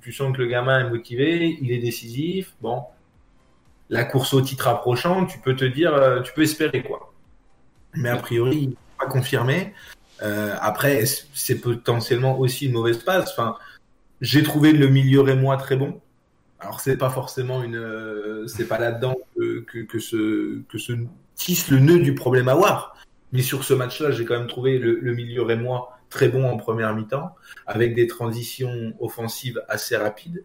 tu, sens que le gamin est motivé, il est décisif. Bon, la course au titre approchant, tu peux te dire, tu peux espérer quoi. Mais a priori, pas confirmé. Après, c'est potentiellement aussi une mauvaise passe? Enfin, j'ai trouvé le milieu rémois très bon. Alors c'est pas forcément une, euh, c'est pas là-dedans que, que, se que se tisse le nœud du problème à voir. Mais sur ce match-là, j'ai quand même trouvé le, le milieu rémois très bon en première mi-temps, avec des transitions offensives assez rapides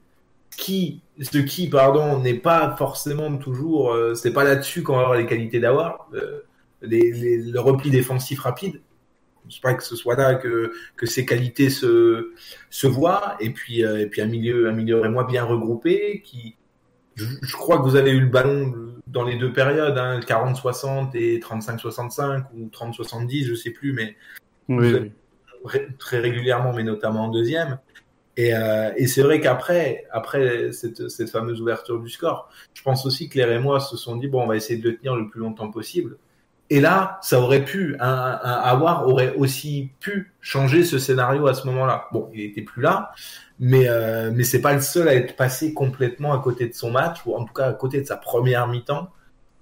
qui, ce qui, pardon, n'est pas forcément toujours, euh, c'est pas là-dessus qu'on va avoir les qualités d'avoir, euh, le repli défensif rapide. Je pense pas que ce soit là que, que ces qualités se, se voient. Et puis, euh, et puis un milieu, un milieu et moi bien regroupé qui, je, je, crois que vous avez eu le ballon dans les deux périodes, hein, 40-60 et 35-65 ou 30-70, je sais plus, mais oui, très régulièrement, mais notamment en deuxième. Et, euh, et c'est vrai qu'après, après cette, cette, fameuse ouverture du score, je pense aussi que les Rémois se sont dit bon, on va essayer de le tenir le plus longtemps possible. Et là, ça aurait pu, un, un aurait aussi pu changer ce scénario à ce moment-là. Bon, il était plus là, mais euh, mais c'est pas le seul à être passé complètement à côté de son match ou en tout cas à côté de sa première mi-temps,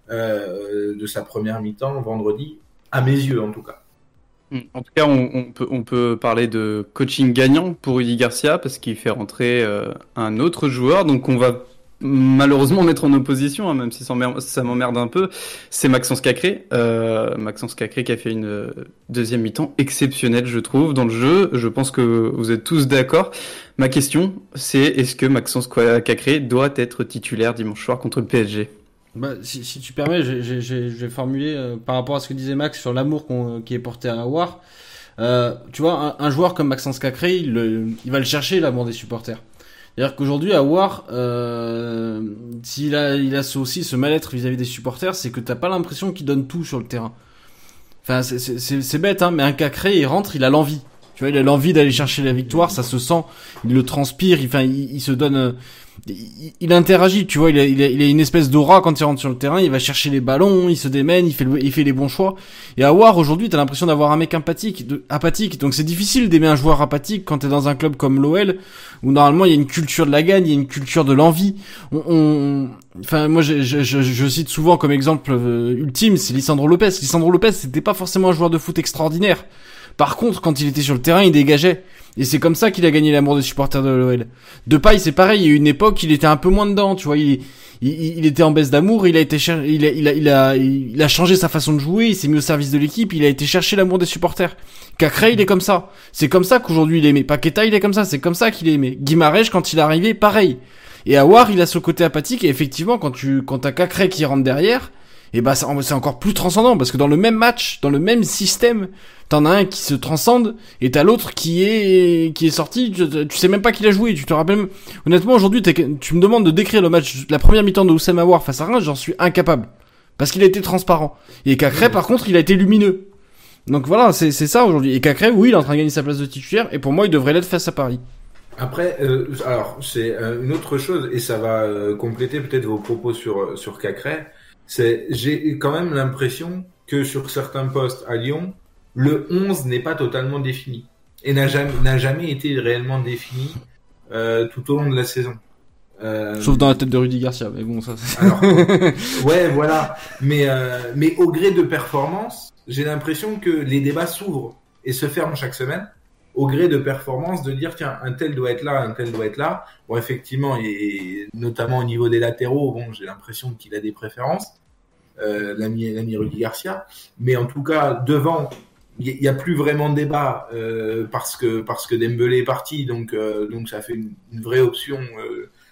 euh, de sa première mi-temps vendredi, à mes yeux en tout cas. En tout cas, on, peut, on peut parler de coaching gagnant pour Rudy Garcia parce qu'il fait rentrer euh, un autre joueur. Donc, on va malheureusement mettre en opposition, hein, même si ça m'emmerde un peu. C'est Maxence Cacré. Euh, Maxence Cacré qui a fait une deuxième mi-temps exceptionnelle, je trouve, dans le jeu. Je pense que vous êtes tous d'accord. Ma question, c'est est-ce que Maxence Cacré doit être titulaire dimanche soir contre le PSG bah, si, tu permets, j'ai formulé euh, par rapport à ce que disait Max sur l'amour qu'on qui est porté à War. Euh, tu vois, un, joueur comme Maxence Cacré, il, il va le chercher l'amour des supporters. C'est-à-dire qu'aujourd'hui, à War, euh, s'il a, il a aussi ce mal-être vis-à-vis des supporters, c'est que t'as pas l'impression qu'il donne tout sur le terrain. Enfin, c'est bête, hein, mais un Cacré, il rentre, il a l'envie. Tu vois, il a l'envie d'aller chercher la victoire, ça se sent, il le transpire, enfin, il, il se donne il, interagit, tu vois, il a, il a, il a une espèce d'aura quand il rentre sur le terrain, il va chercher les ballons, il se démène, il fait, le, il fait les bons choix. Et à voir aujourd'hui, t'as l'impression d'avoir un mec empathique, de, apathique. Donc c'est difficile d'aimer un joueur apathique quand t'es dans un club comme l'OL, où normalement il y a une culture de la gagne, il y a une culture de l'envie. On, on, enfin, moi je, je, je, je, cite souvent comme exemple euh, ultime, c'est Lisandro Lopez. Lisandro Lopez, c'était pas forcément un joueur de foot extraordinaire. Par contre, quand il était sur le terrain, il dégageait. Et c'est comme ça qu'il a gagné l'amour des supporters de l'OL. De paille, c'est pareil. Il y a une époque, il était un peu moins dedans, tu vois. Il, il, il était en baisse d'amour. Il a été, il a, il a, il a, il a changé sa façon de jouer. Il s'est mis au service de l'équipe. Il a été chercher l'amour des supporters. Cacré, il est comme ça. C'est comme ça qu'aujourd'hui il est aimé. Paqueta, il est comme ça. C'est comme ça qu'il est aimé. Guimarèche, quand il est arrivé, pareil. Et Awar, il a ce côté apathique. Et effectivement, quand tu, quand t'as Cacré qui rentre derrière, et bah c'est encore plus transcendant parce que dans le même match, dans le même système, t'en as un qui se transcende et t'as l'autre qui est qui est sorti. Tu, sais même pas qui l'a joué. Tu te rappelles même... Honnêtement, aujourd'hui, tu me demandes de décrire le match, la première mi-temps de Oussama War face à Reims, j'en suis incapable parce qu'il a été transparent. Et Cacré, par contre, il a été lumineux. Donc voilà, c'est ça aujourd'hui. Et Cacré, oui, il est en train de gagner sa place de titulaire et pour moi, il devrait l'être face à Paris. Après, euh, alors c'est euh, une autre chose et ça va euh, compléter peut-être vos propos sur sur Cacré. C'est j'ai quand même l'impression que sur certains postes à Lyon, le 11 n'est pas totalement défini et n'a jamais, n'a jamais été réellement défini euh, tout au long de la saison. Euh, Sauf dans la tête de Rudy Garcia, mais bon, ça. Alors, ouais, voilà. Mais euh, mais au gré de performance, j'ai l'impression que les débats s'ouvrent et se ferment chaque semaine au gré de performance de dire tiens un tel doit être là, un tel doit être là. Bon effectivement et notamment au niveau des latéraux, bon j'ai l'impression qu'il a des préférences. Euh, l'ami l'ami Rudy Garcia, mais en tout cas devant il n'y a plus vraiment de débat euh, parce que parce que Dembélé est parti, donc euh, donc ça fait une, vraie option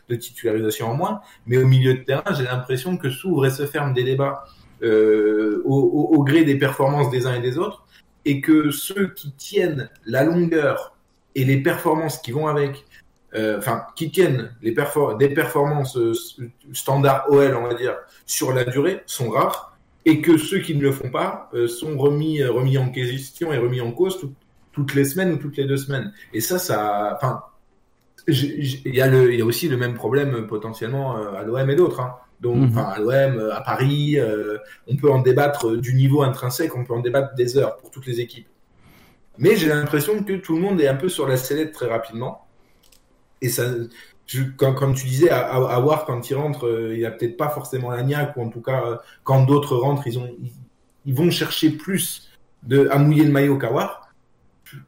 de titularisation en moins. Mais au milieu de terrain, j'ai l'impression que s'ouvrent et se ferment des débats au, au, gré des performances des uns et des autres, et que ceux qui tiennent la longueur et les performances qui vont avec, euh, enfin qui tiennent les des performances standard OL, on va dire, sur la durée, sont rares et que ceux qui ne le font pas euh, sont remis euh, remis en question et remis en cause toutes les semaines ou toutes les deux semaines. Et ça, ça, enfin, il y y a aussi le même problème euh, potentiellement à l'OM et d'autres. Hein. Donc, mhm. à l'OM, à Paris, on peut en débattre du niveau intrinsèque, on peut en débattre des heures pour toutes les équipes. Mais j'ai l'impression que tout le monde est un peu sur la sellette très rapidement. Et ça, quand, comme tu disais, à, à, voir quand il rentre, euh, il a peut-être pas forcément la niaque, ou en tout cas, euh, quand d'autres rentrent, ils, ont, ils, vont chercher plus de, à mouiller le maillot qu'à voir.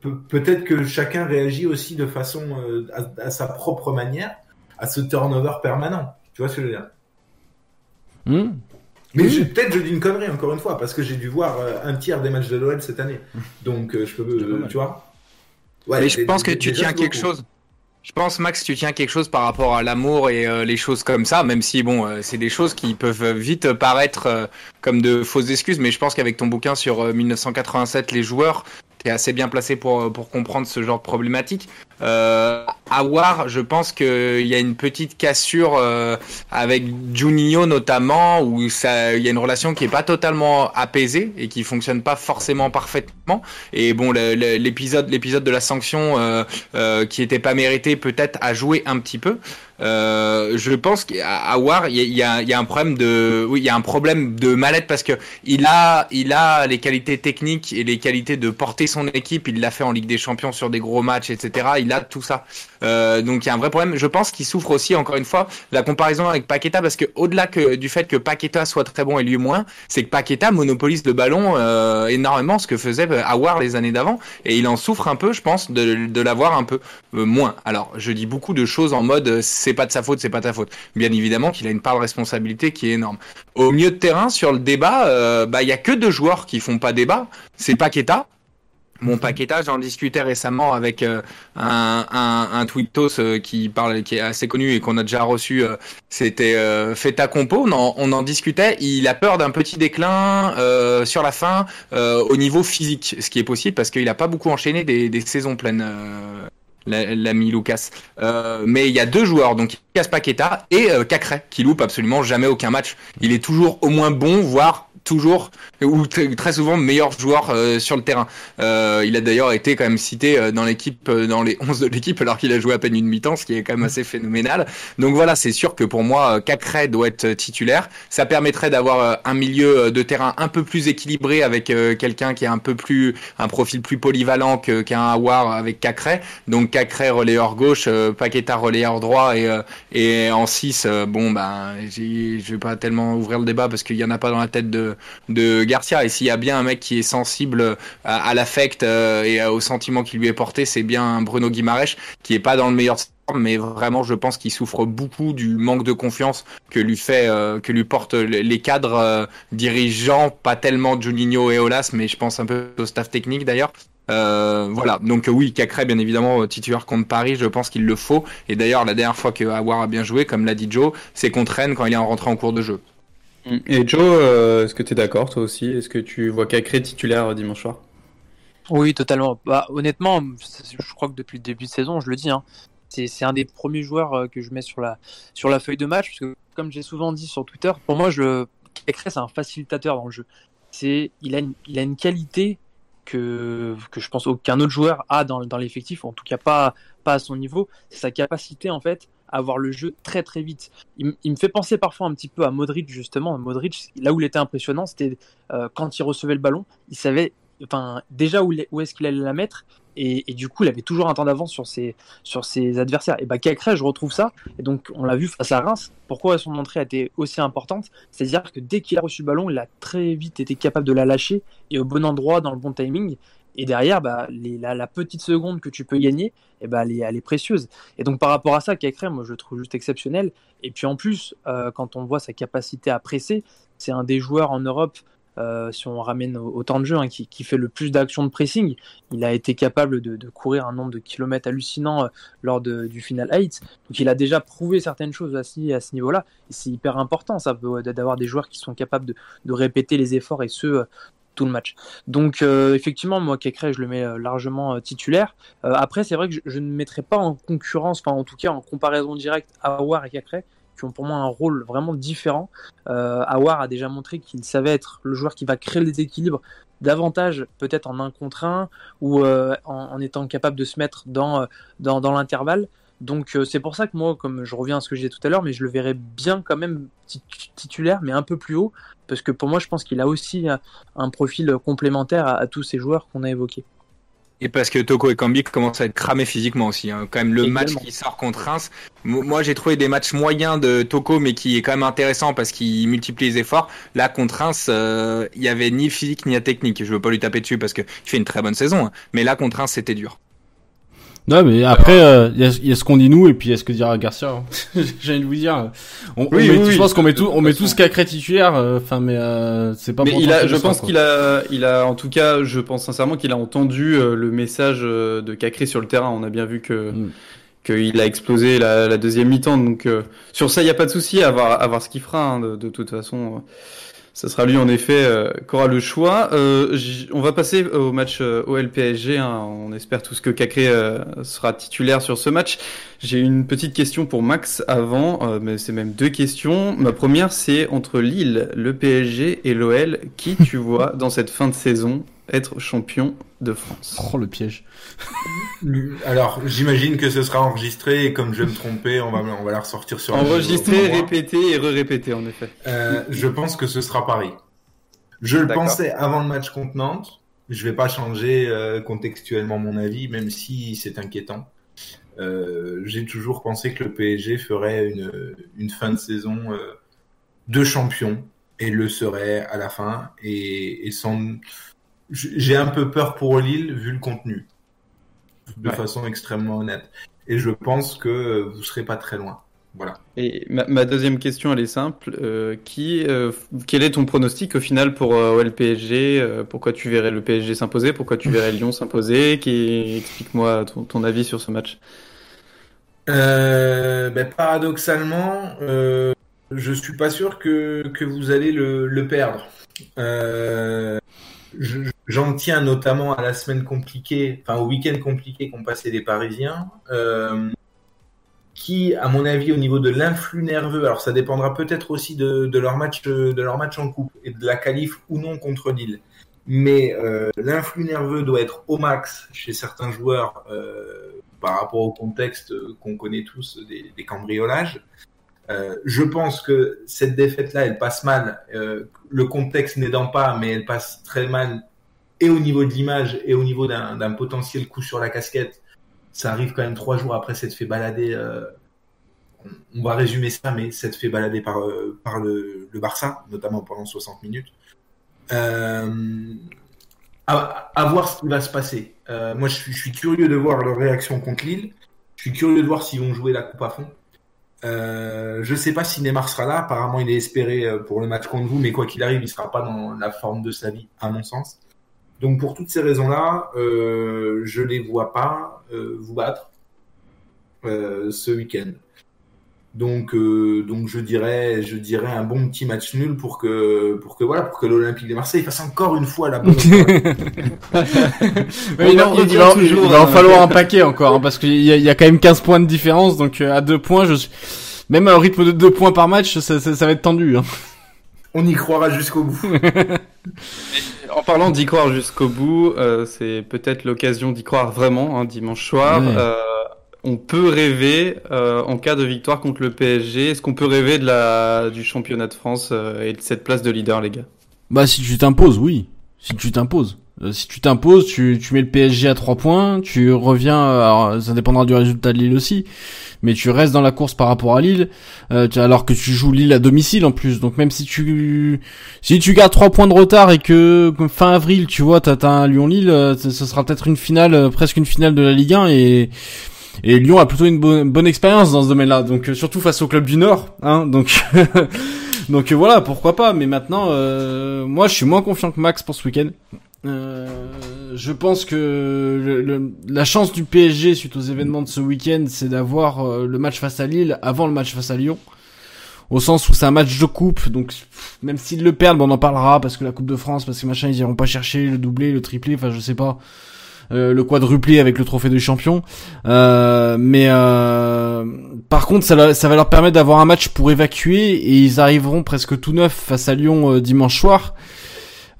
peut-être que chacun réagit aussi de façon, euh, à, sa propre manière, à ce turnover permanent. Tu vois ce que je veux dire? Mmh. Mais peut-être je dis une connerie encore une fois, parce que j'ai dû voir un tiers des matchs de l'OL cette année. Donc je peux, tu vois. Ouais, Mais je pense que tu tiens quelque chose. Je pense, Max, tu tiens quelque chose par rapport à l'amour et euh, les choses comme ça, même si, bon, euh, c'est des choses qui peuvent vite paraître euh, comme de fausses excuses, mais je pense qu'avec ton bouquin sur 1987, les joueurs, tu es assez bien placé pour, pour comprendre ce genre de problématique. Euh, War, je pense qu'il y a une petite cassure euh, avec Juninho notamment, où il y a une relation qui est pas totalement apaisée et qui fonctionne pas forcément parfaitement. Et bon, l'épisode, l'épisode de la sanction euh, euh, qui était pas mérité peut-être a joué un petit peu. Euh, je pense qu'à War, il y a, y a, un problème de, oui, il y a un problème de mal-être parce que il a, il a les qualités techniques et les qualités de porter son équipe. Il l'a fait en Ligue des Champions sur des gros matchs, etc. a tout ça. Euh, donc il y a un vrai problème. Je pense qu'il souffre aussi, encore une fois, la comparaison avec Paqueta parce que au-delà du fait que Paqueta soit très bon et lui moins, c'est que Paqueta monopolise le ballon euh, énormément, ce que faisait Awar les années d'avant, et il en souffre un peu, je pense, de, l'avoir un peu euh, moins. Alors je dis beaucoup de choses en mode c'est pas de sa faute, c'est pas ta faute. Bien évidemment qu'il a une part de responsabilité qui est énorme. Au milieu de terrain, sur le débat, bah il y a que deux joueurs qui font pas débat. C'est Paqueta mon paquetage, j'en discutais récemment avec euh, un, un, un tweetos euh, qui parle, qui est assez connu et qu'on a déjà reçu. Euh, c'était Feta Compo. On en, on en, discutait. Il a peur d'un petit déclin sur la fin au niveau physique, ce qui est possible parce qu'il a pas beaucoup enchaîné des, des saisons pleines. L'ami Lucas. mais il y a deux joueurs, donc Lucas Paqueta et Cacré, qui loupe absolument jamais aucun match. Il est toujours au moins bon, voire toujours ou très souvent meilleur joueur euh, sur le terrain. Euh, il a d'ailleurs été quand même cité euh, dans l'équipe, dans les 11 de l'équipe, alors qu'il a joué à peine une mi-temps, ce qui est quand même assez phénoménal. Donc voilà, c'est sûr que pour moi, Cacré doit être titulaire. Ça permettrait d'avoir un milieu de terrain un peu plus équilibré avec quelqu'un qui a un peu plus un profil plus polyvalent qu'un Awar avec Cacré. Donc Cacré relayeur gauche, Paqueta relayeur droit et et en 6 bon ben je vais pas tellement ouvrir le débat parce qu'il y en a pas dans la tête de de Garcia. Et s'il y a bien un mec qui est sensible à, l'affect euh, et au sentiment qui lui est porté, c'est bien Bruno Guimaraes, qui est pas dans le meilleur mais vraiment je pense qu'il souffre beaucoup du manque de confiance que lui fait euh, que lui portent les cadres euh, dirigeants pas tellement Juninho et Olas mais je pense un peu au staff technique d'ailleurs voilà, donc oui, Cacré, bien évidemment, titulaire contre Paris, je pense qu'il le faut. Et d'ailleurs, la dernière fois que a bien joué, comme l'a dit Joe, c'est qu'on traîne quand il est en rentrée en cours de jeu. Et Joe, euh, est-ce que tu es d'accord toi aussi? Est-ce que tu vois Cacré titulaire euh, dimanche soir? Oui, totalement. Bah, honnêtement, je crois que depuis le début de saison, je le dis, hein, c'est un des premiers joueurs euh, que je mets sur la, sur la feuille de match. Parce que, comme j'ai souvent dit sur Twitter, pour moi, je, Cacré, c'est un facilitateur dans le jeu. Il a, une, il a une qualité que, que je pense aucun autre joueur a dans, dans l'effectif, en tout cas pas, pas à son niveau. C'est sa capacité, en fait, à voir le jeu très très vite. Il, me fait penser parfois un petit peu à Modric, justement. Modric, là où il était impressionnant, c'était euh, quand il recevait le ballon, il savait enfin, déjà où, où est-ce qu'il allait la mettre. Et, et, du coup, il avait toujours un temps d'avance sur ses, sur ses adversaires. Et bah, Cacré, je retrouve ça. Et donc, on l'a vu face à Reims. Pourquoi son entrée a été aussi importante? C'est-à-dire que dès qu'il a reçu le ballon, il a très vite été capable de la lâcher et au bon endroit, dans le bon timing. Et derrière, bah, les, la, petite seconde que tu peux gagner, eh bah, elle, est, précieuse. Et donc par rapport à ça, Cacré, moi je trouve juste exceptionnel. Et puis en plus, euh, quand on voit sa capacité à presser, c'est un des joueurs en Europe, euh, si on ramène au, au temps de jeu, hein, qui, fait le plus d'actions de pressing. Il a été capable de, courir un nombre de kilomètres hallucinant euh, lors du final 8. Donc il a déjà prouvé certaines choses aussi à ce niveau-là. Et c'est hyper important ça d'avoir des joueurs qui sont capables de, de répéter les efforts et ceux tout le match. Donc euh, effectivement, moi Kekre, je le mets euh, largement euh, titulaire. après, c'est vrai que je, ne mettrai pas en concurrence, enfin en tout cas en comparaison directe Awar et Kekre, qui ont pour moi un rôle vraiment différent. Awar a déjà montré qu'il savait être le joueur qui va créer le déséquilibre davantage peut-être en un contre un ou en, étant capable de se mettre dans, dans l'intervalle. Donc euh, c'est pour ça que moi, comme je reviens à ce que je disais tout à l'heure, mais je le verrais bien quand même titulaire, mais un peu plus haut, parce que pour moi, je pense qu'il a aussi euh, un profil complémentaire à, à tous ces joueurs qu'on a évoqués. Et parce que Toko et Kambi commencent à être cramés physiquement aussi. Hein. Quand même, le Également. match qui sort contre Reims, moi j'ai trouvé des matchs moyens de Toko, mais qui est quand même intéressant parce qu'il multiplie les efforts. Là, contre Reims, euh, il y avait ni physique ni technique. Je veux pas lui taper dessus parce qu'il fait une très bonne saison, hein. mais là contre Reims, c'était dur. Non, mais après, il euh, y, a, y, a, ce qu'on dit nous et puis il y a ce que dira Garcia. Hein. J'ai envie de vous dire. On, oui, on met, oui, je pense qu'on met tout, on met tous Cacré titulaire. Euh, enfin, mais euh, c'est pas. Mais il a, je pense qu'il a, il a, en tout cas, je pense sincèrement qu'il a entendu euh, le message euh, de Cacré sur le terrain. On a bien vu que. Mm. qu'il a explosé la, la deuxième mi-temps, donc sur ça il y a pas de souci à voir, à voir ce qu'il fera hein, de, de, toute façon. Ça sera lui en effet euh, qui aura le choix. Euh, on va passer au match euh, OL-PSG. Hein. On espère tous que Cacré euh, sera titulaire sur ce match. J'ai une petite question pour Max avant, euh, mais c'est même deux questions. Ma première, c'est entre Lille, le PSG et l'OL. Qui tu vois dans cette fin de saison être champion de France Oh le piège. Alors j'imagine que ce sera enregistré et comme je vais me tromper, on va on va la ressortir sur. Enregistré, répété et re-répété en effet. Euh, je pense que ce sera Paris. Je le pensais avant le match contre Nantes. Je vais pas changer euh, contextuellement mon avis, même si c'est inquiétant. Euh, J'ai toujours pensé que le PSG ferait une, une fin de saison euh, de champion et le serait à la fin et, et sans j'ai un peu peur pour Lille vu le contenu, de ouais. façon extrêmement honnête. Et je pense que vous serez pas très loin. Voilà. Et ma, ma deuxième question, elle est simple. Euh, qui, euh, quel est ton pronostic au final pour euh, OL PSG euh, Pourquoi tu verrais le PSG s'imposer Pourquoi tu verrais Lyon s'imposer? Qui explique-moi ton, ton, avis sur ce match. Ben, paradoxalement, je suis pas sûr que que vous allez le, le perdre. J'en tiens notamment à la semaine compliquée, enfin au week-end compliqué qu'ont passé les Parisiens, euh, qui, à mon avis, au niveau de l'influx nerveux, alors ça dépendra peut-être aussi de, leur match, de leur match en coupe et de la qualif ou non contre Lille, mais euh, l'influx nerveux doit être au max chez certains joueurs euh, par rapport au contexte qu'on connaît tous des cambriolages. Euh, je pense que cette défaite-là, elle passe mal. Euh, le contexte n'aidant pas, mais elle passe très mal et au niveau de l'image et au niveau d'un potentiel coup sur la casquette. Ça arrive quand même trois jours après s'être fait balader. Euh, on, va résumer ça, mais s'être fait balader par, le, Barça, notamment pendant 60 minutes. À, voir ce qui va se passer. moi, je je suis, curieux de voir leur réaction contre Lille. Je suis curieux de voir s'ils vont jouer la coupe à fond. Euh, je sais pas si Neymar sera là. Apparemment, il est espéré euh, pour le match contre vous, mais quoi qu'il arrive, il sera pas dans la forme de sa vie, à mon sens. Donc, pour toutes ces raisons-là, euh, je les vois pas euh, vous battre euh, ce week-end. Donc, euh, donc je dirais, je dirais un bon petit match nul pour que, pour que voilà, pour que l'Olympique de Marseille fasse encore une fois la bonne. Il, va, en hein. falloir un paquet encore, hein, parce qu'il y, a- il y a quand même 15 points de différence, donc euh, à deux points, je suis... même à un rythme de deux points par match, ça, ça, ça va être tendu. Hein. On y croira jusqu'au bout. En parlant d'y croire jusqu'au bout, euh, c'est peut-être l'occasion d'y croire vraiment, hein, dimanche soir. Ouais. Euh, on peut rêver, euh, en cas de victoire contre le PSG, est-ce qu'on peut rêver de la, du championnat de France euh, et de cette place de leader, les gars? Bah si tu t'imposes, oui. Si tu t'imposes. Euh, si tu t'imposes, tu, tu mets le PSG à 3 points, tu reviens, alors, ça dépendra du résultat de Lille aussi, mais tu restes dans la course par rapport à Lille, alors que tu joues Lille à domicile en plus. Donc même si tu si tu gardes 3 points de retard et que fin avril, tu vois, t'as Lyon-Lille, ce sera peut-être une finale, presque une finale de la Ligue 1 et et Lyon a plutôt une bonne, expérience dans ce domaine-là, donc euh, surtout face au club du Nord, hein, donc donc euh, voilà, pourquoi pas. Mais maintenant, euh, moi, je suis moins confiant que Max pour ce week-end. Euh, je pense que le- le- la chance du PSG suite aux événements de ce week-end, c'est d'avoir le match face à Lille avant le match face à Lyon. Au sens où c'est un match de coupe, donc même s'ils le perdent, bon, on en parlera parce que la Coupe de France, parce que machin, ils iront pas chercher le doublé, le triplé, enfin je sais pas, le quadruplé avec le trophée de champion. Euh, mais euh, par contre, ça, va leur permettre d'avoir un match pour évacuer et ils arriveront presque tout neufs face à Lyon euh, dimanche soir.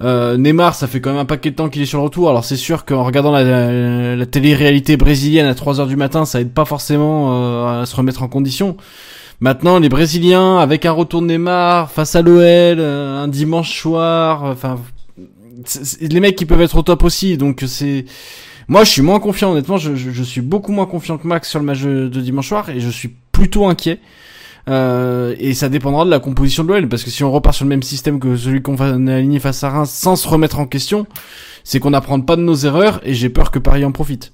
Euh, Neymar, ça fait quand même un paquet de temps qu'il est sur le retour. Alors c'est sûr qu'en regardant la, télé-réalité brésilienne à 3 heures du matin, ça aide pas forcément euh, à se remettre en condition. Maintenant, les Brésiliens, avec un retour de Neymar face à l'OL, euh, un dimanche soir, euh, enfin, les mecs qui peuvent être au top aussi. Donc c'est, moi, je suis moins confiant. Honnêtement, je, je, je suis beaucoup moins confiant que Max sur le match de, dimanche soir et je suis plutôt inquiet. Euh, et ça dépendra de la composition de l'OL parce que si on repart sur le même système que celui qu'on va aligner face à Reims sans se remettre en question, c'est qu'on n'apprend pas de nos erreurs et j'ai peur que Paris en profite.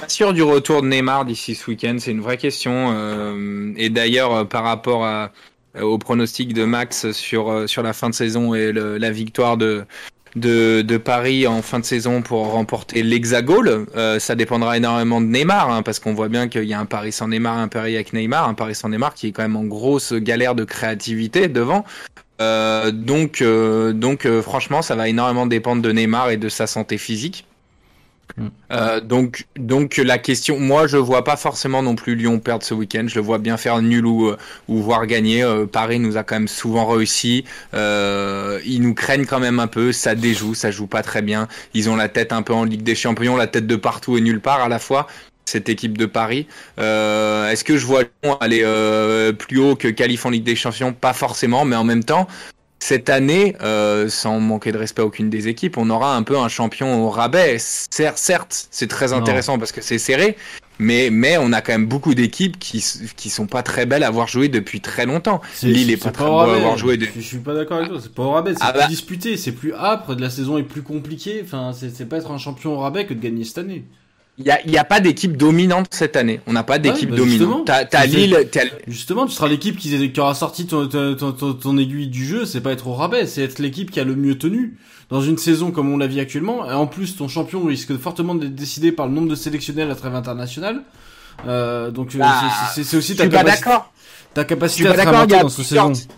Pas sûr du retour de Neymar d'ici ce week-end, c'est une vraie question. euh, et d'ailleurs, euh, par rapport à, au pronostic de Max sur, euh, sur la fin de saison et la victoire de, de, Paris en fin de saison pour remporter l'Hexagone, euh, ça dépendra énormément de Neymar, hein, parce qu'on voit bien qu'il y a un Paris sans Neymar, un Paris avec Neymar, un Paris sans Neymar qui est quand même en grosse galère de créativité devant. Euh, donc, donc franchement, ça va énormément dépendre de Neymar et de sa santé physique. Euh, donc, donc la question, moi je vois pas forcément non plus Lyon perdre ce week-end. Je le vois bien faire nul ou, ou voir gagner. Euh, Paris nous a quand même souvent réussi. Euh, ils nous craignent quand même un peu. Ça déjoue, ça joue pas très bien. Ils ont la tête un peu en Ligue des Champions, la tête de partout et nulle part à la fois. Cette équipe de Paris. Euh, Est-ce que je vois Lyon aller euh, plus haut que qualif en Ligue des Champions? Pas forcément, mais en même temps, cette année, euh, sans manquer de respect à aucune des équipes, on aura un peu un champion au rabais. Cer- certes, c'est très Non. intéressant parce que c'est serré, mais, mais on a quand même beaucoup d'équipes qui, qui sont pas très belles à avoir joué depuis très longtemps. Lille est pas très au beau à avoir joué de- Je, je suis pas d'accord avec toi. C'est pas au rabais. C'est Ah plus bah. disputé, c'est plus âpre. La saison est plus compliquée. Enfin, c'est pas être un champion au rabais que de gagner cette année. Il y a, a pas d'équipe dominante cette année. On n'a pas d'équipe bah, dominante. T'as t'as Lille, t'as- Justement, tu seras l'équipe qui, qui aura sorti ton, ton, ton- ton- aiguille du jeu. C'est pas être au rabais, c'est être l'équipe qui a le mieux tenu dans une saison comme on la vit actuellement. Et en plus, ton champion risque fortement d'être décidé par le nombre de sélectionnels à trêve international. Euh, donc euh, Bah, c'est- c'est c'est aussi je ta d'accord. ta Je capacité suis pas d'accord. A dans cette plusieurs- saison.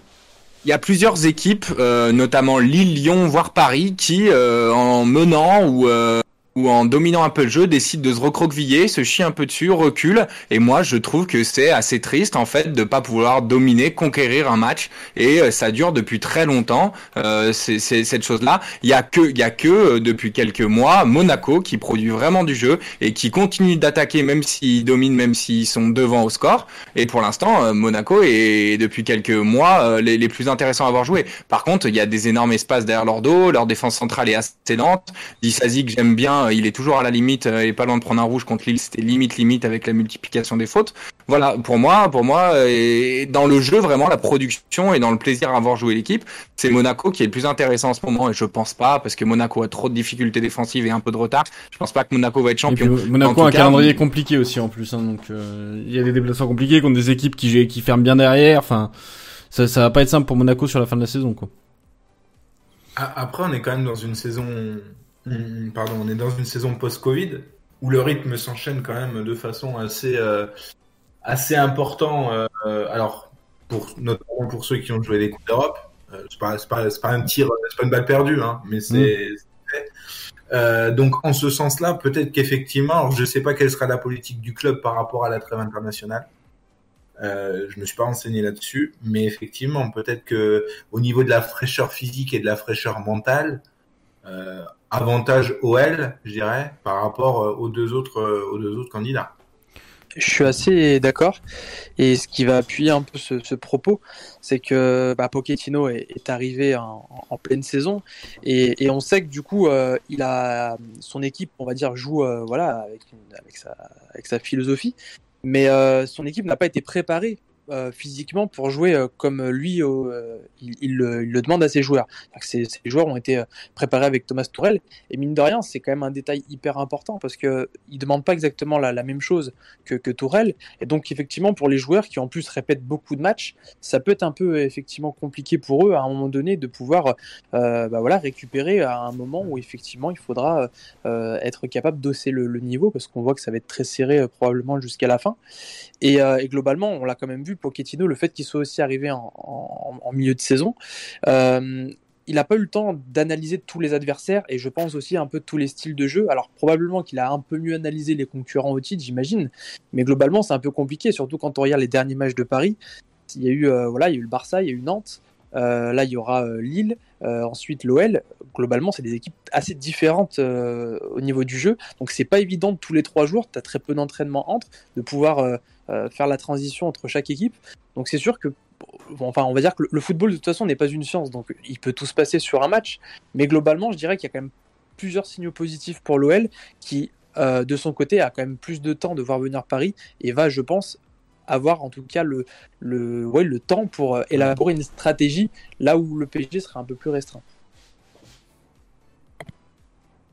Il y a plusieurs équipes, euh, notamment Lille, Lyon, voire Paris, qui, euh, en menant ou, euh, ou en dominant un peu le jeu, décident de se recroqueviller, se chient un peu dessus, reculent. Et moi, je trouve que c'est assez triste, en fait, de pas pouvoir dominer, conquérir un match. Et euh, ça dure depuis très longtemps, euh, c'est cette chose-là. Il y a que, y a que euh, depuis quelques mois, Monaco qui produit vraiment du jeu et qui continue d'attaquer, même s'ils dominent, même s'ils sont devant au score. Et pour l'instant, euh, Monaco est depuis quelques mois euh, les, les plus intéressants à avoir joué. Par contre, il y a des énormes espaces derrière leur dos, leur défense centrale est assez lente. Dissasi que j'aime bien, euh, il est toujours à la limite euh, et pas loin de prendre un rouge contre Lille, c'était limite limite avec la multiplication des fautes. Voilà, pour moi, pour moi, euh, et dans le jeu vraiment la production et dans le plaisir à avoir joué l'équipe, c'est Monaco qui est le plus intéressant en ce moment et je pense pas parce que Monaco a trop de difficultés défensives et un peu de retard. Je pense pas que Monaco va être puis, champion. Monaco En tout a un cas, calendrier compliqué aussi en plus, hein, donc euh, il y a des déplacements compliqués contre des équipes qui qui ferment bien derrière. Enfin, ça, ça va pas être simple pour Monaco sur la fin de la saison, quoi. Après, on est quand même dans une saison, hum, pardon, on est dans une saison post-Covid où le rythme s'enchaîne quand même de façon assez, euh, assez important. euh, alors, pour, notamment pour ceux qui ont joué les Coupes d'Europe, euh, c'est pas, c'est pas, c'est pas un tir, c'est pas une balle perdue, hein, mais c'est. Euh, donc, en ce sens-là, peut-être qu'effectivement, alors je sais pas quelle sera la politique du club par rapport à la trêve internationale. Euh, je me suis pas renseigné là-dessus, mais effectivement, peut-être que au niveau de la fraîcheur physique et de la fraîcheur mentale, euh, avantage OL, je dirais, par rapport euh, aux deux autres, euh, aux deux autres candidats. Je suis assez d'accord. Et ce qui va appuyer un peu ce, propos, c'est que bah, Pochettino est, arrivé en, pleine saison et, on sait que du coup, euh, il a son équipe, on va dire, joue voilà avec, sa, philosophie, mais son équipe n'a pas été préparée euh, physiquement pour jouer euh, comme lui euh, il, il, le, demande à ses joueurs. Ces, joueurs ont été préparés avec Thomas Tourel et mine de rien c'est quand même un détail hyper important parce que il demande pas exactement la, même chose que, que Tourel et donc effectivement pour les joueurs qui en plus répètent beaucoup de matchs ça peut être un peu effectivement compliqué pour eux à un moment donné de pouvoir bah voilà récupérer à un moment où effectivement il faudra être capable d'osser le, niveau parce qu'on voit que ça va être très serré probablement jusqu'à la fin. Et globalement on l'a quand même vu Pochettino, le fait qu'il soit aussi arrivé en, milieu de saison, euh, il n'a pas eu le temps d'analyser tous les adversaires et je pense aussi un peu tous les styles de jeu. Alors probablement qu'il a un peu mieux analysé les concurrents au titre, j'imagine, mais globalement c'est un peu compliqué, surtout quand on regarde les derniers matchs de Paris. Il y a eu euh, voilà, il y a eu le Barça, il y a eu Nantes. Euh, là, il y aura euh, Lille, euh, ensuite l'OL. Globalement, c'est des équipes assez différentes au niveau du jeu. Donc, c'est pas évident tous les trois jours. Tu as très peu d'entraînement entre, de pouvoir faire la transition entre chaque équipe. Donc, c'est sûr que, enfin, on va dire que le football de toute façon n'est pas une science. Donc, il peut tout se passer sur un match. Mais globalement, je dirais qu'il y a quand même plusieurs signaux positifs pour l'OL qui, de son côté, a quand même plus de temps de voir venir Paris et va, je pense, avoir en tout cas le, le, ouais, le temps pour euh, élaborer une stratégie là où le PSG sera un peu plus restreint.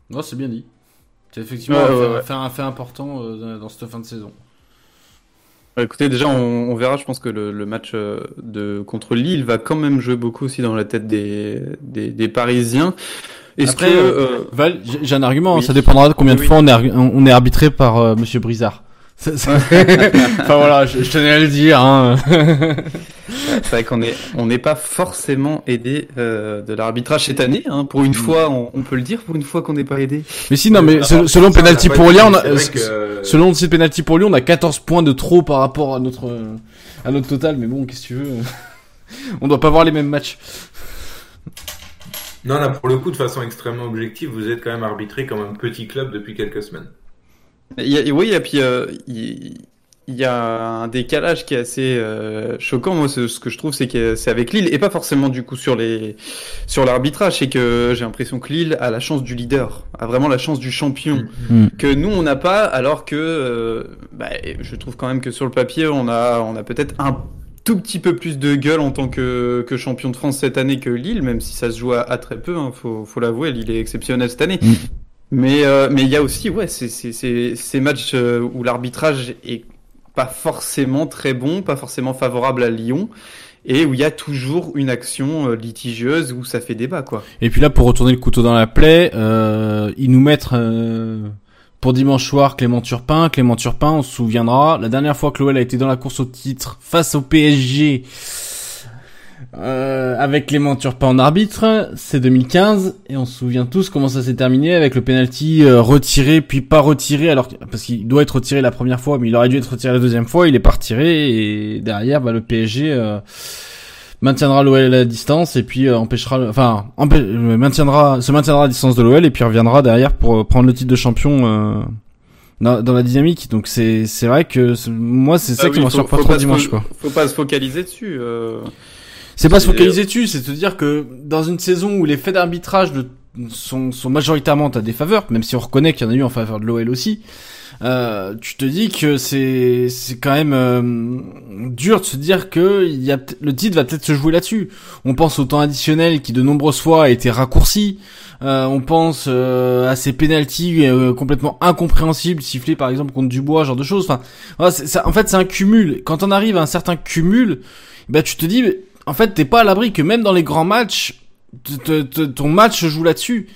Non, c'est bien dit. C'est effectivement ouais, un, ouais, fait, un, fait, important euh, dans cette fin de saison. Écoutez, déjà, on, on, verra. Je pense que le, le, match euh, de contre Lille va quand même jouer beaucoup aussi dans la tête des, des, des Parisiens. Est-ce que euh, Val, j'ai un argument. Oui. Ça dépendra de combien de fois on est, on est arbitré par euh, Monsieur Brizard. enfin voilà, je, je, tenais à le dire. Hein. c'est vrai qu'on est, on n'est pas forcément aidé euh, de l'arbitrage cette année. Hein. Pour une fois, on, on, peut le dire. Pour une fois qu'on n'est pas aidé. Mais si, non, mais selon, selon penalty pour Lyon, on a, que... selon le penalty pour Lyon, on a 14 points de trop par rapport à notre à notre total. Mais bon, qu'est-ce que tu veux? On doit pas voir les mêmes matchs. Non, là, pour le coup, de façon extrêmement objective, vous êtes quand même arbitré comme un petit club depuis quelques semaines. Il y a, oui, et puis euh, il, y a un décalage qui est assez euh, choquant. Moi, ce, que je trouve, c'est que c'est avec Lille et pas forcément du coup sur les sur l'arbitrage. C'est que j'ai l'impression que Lille a la chance du leader, a vraiment la chance du champion mm. que nous on n'a pas. Alors que euh, bah, je trouve quand même que sur le papier, on a on a peut-être un tout petit peu plus de gueule en tant que, que, champion de France cette année que Lille, même si ça se joue à, à très peu, hein, faut, faut l'avouer, Lille est exceptionnel cette année. Mm. Mais euh, mais il y a aussi ouais c'est ces matchs euh, où l'arbitrage est pas forcément très bon, pas forcément favorable à Lyon et où il y a toujours une action euh, litigieuse où ça fait débat quoi. Et puis là pour retourner le couteau dans la plaie, euh, ils nous mettent euh, pour dimanche soir Clément Turpin, Clément Turpin, on se souviendra, la dernière fois que l'OL a été dans la course au titre face au PSG euh, avec Clément Turpin en arbitre, c'est 2015 et on se souvient tous comment ça s'est terminé avec le penalty euh, retiré puis pas retiré alors parce qu'il doit être retiré la première fois mais il aurait dû être retiré la deuxième fois, il est pas retiré et derrière bah, le PSG euh, maintiendra l'OL à la distance et puis euh, empêchera enfin empê maintiendra se maintiendra à distance de l'OL et puis reviendra derrière pour prendre le titre de champion dans, dans, la dynamique. Donc c'est c'est vrai que moi c'est ça ah oui, qui m'a surpris trop dimanche quoi. Faut pas se focaliser dessus. Euh... C'est pas se focaliser dessus, c'est te dire que dans une saison où les faits d'arbitrage sont, sont majoritairement à des faveurs, même si on reconnaît qu'il y en a eu en faveur de l'OL aussi, euh, tu te dis que c'est c'est quand même euh, dur de se dire que il y a le titre va peut-être se jouer là-dessus. On pense au temps additionnel qui de nombreuses fois a été raccourci. Euh, on pense euh, à ces pénalties euh, complètement incompréhensibles sifflés par exemple contre Dubois, genre de choses. Enfin, voilà, ça, en fait, c'est un cumul. Quand on arrive à un certain cumul, bah tu te dis, en fait, t'es pas à l'abri que même dans les grands matchs, ton match se joue là-dessus.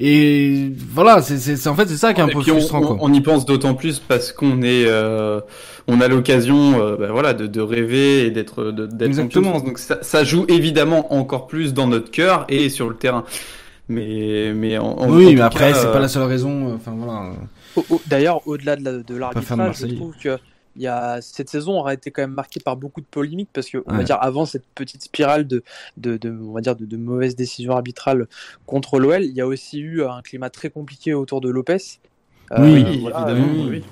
Et voilà, c'est en fait c'est ça qui est un Et peu frustrant on- quoi. on y pense d'autant plus parce qu'on est, euh, on a l'occasion, euh, bah, voilà, de, de rêver et d'être, de- d'être champion. Donc ça, ça joue évidemment encore plus dans notre cœur et sur le terrain. Mais, mais en, oui, mais après c'est euh, pas la seule raison. euh, Enfin voilà. D'ailleurs, au-delà de la- de l'arbitrage, je Marseille. trouve que il y a, cette saison aura été quand même marquée par beaucoup de polémiques parce que, on va dire, avant cette petite spirale de, de, de- on va dire, de, de mauvaises décisions arbitrales contre l'OL, il y a aussi eu un climat très compliqué autour de Lopez. Euh, Oui, voilà, évidemment, oui.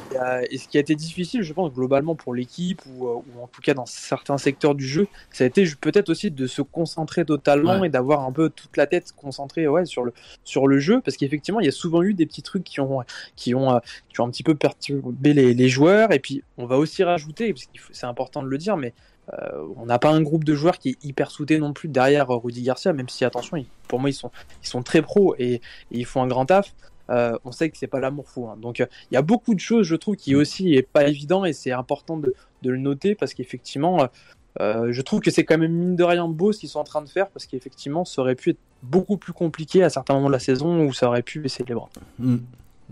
Et, et ce qui a été difficile, je pense, globalement pour l'équipe, ou, euh, ou en tout cas dans certains secteurs du jeu, ça a été peut-être aussi de se concentrer totalement Ouais. et d'avoir un peu toute la tête concentrée ouais, sur, le, sur le jeu, parce qu'effectivement, il y a souvent eu des petits trucs qui ont, qui ont, euh, qui ont un petit peu perturbé les, les joueurs, et puis on va aussi rajouter, parce que c'est important de le dire, mais euh, on n'a pas un groupe de joueurs qui est hyper soudé non plus derrière Rudy Garcia, même si, attention, ils- pour moi, ils sont, ils sont très pros et, et ils font un grand taf. Euh, on sait que c'est pas l'amour fou. hein. Donc euh, il y a beaucoup de choses, je trouve, qui aussi est pas évident et c'est important de, de le noter parce qu'effectivement, euh, je trouve que c'est quand même mine de rien beau ce qu'ils sont en train de faire parce qu'effectivement, ça aurait pu être beaucoup plus compliqué à certains moments de la saison où ça aurait pu baisser les bras. Mm.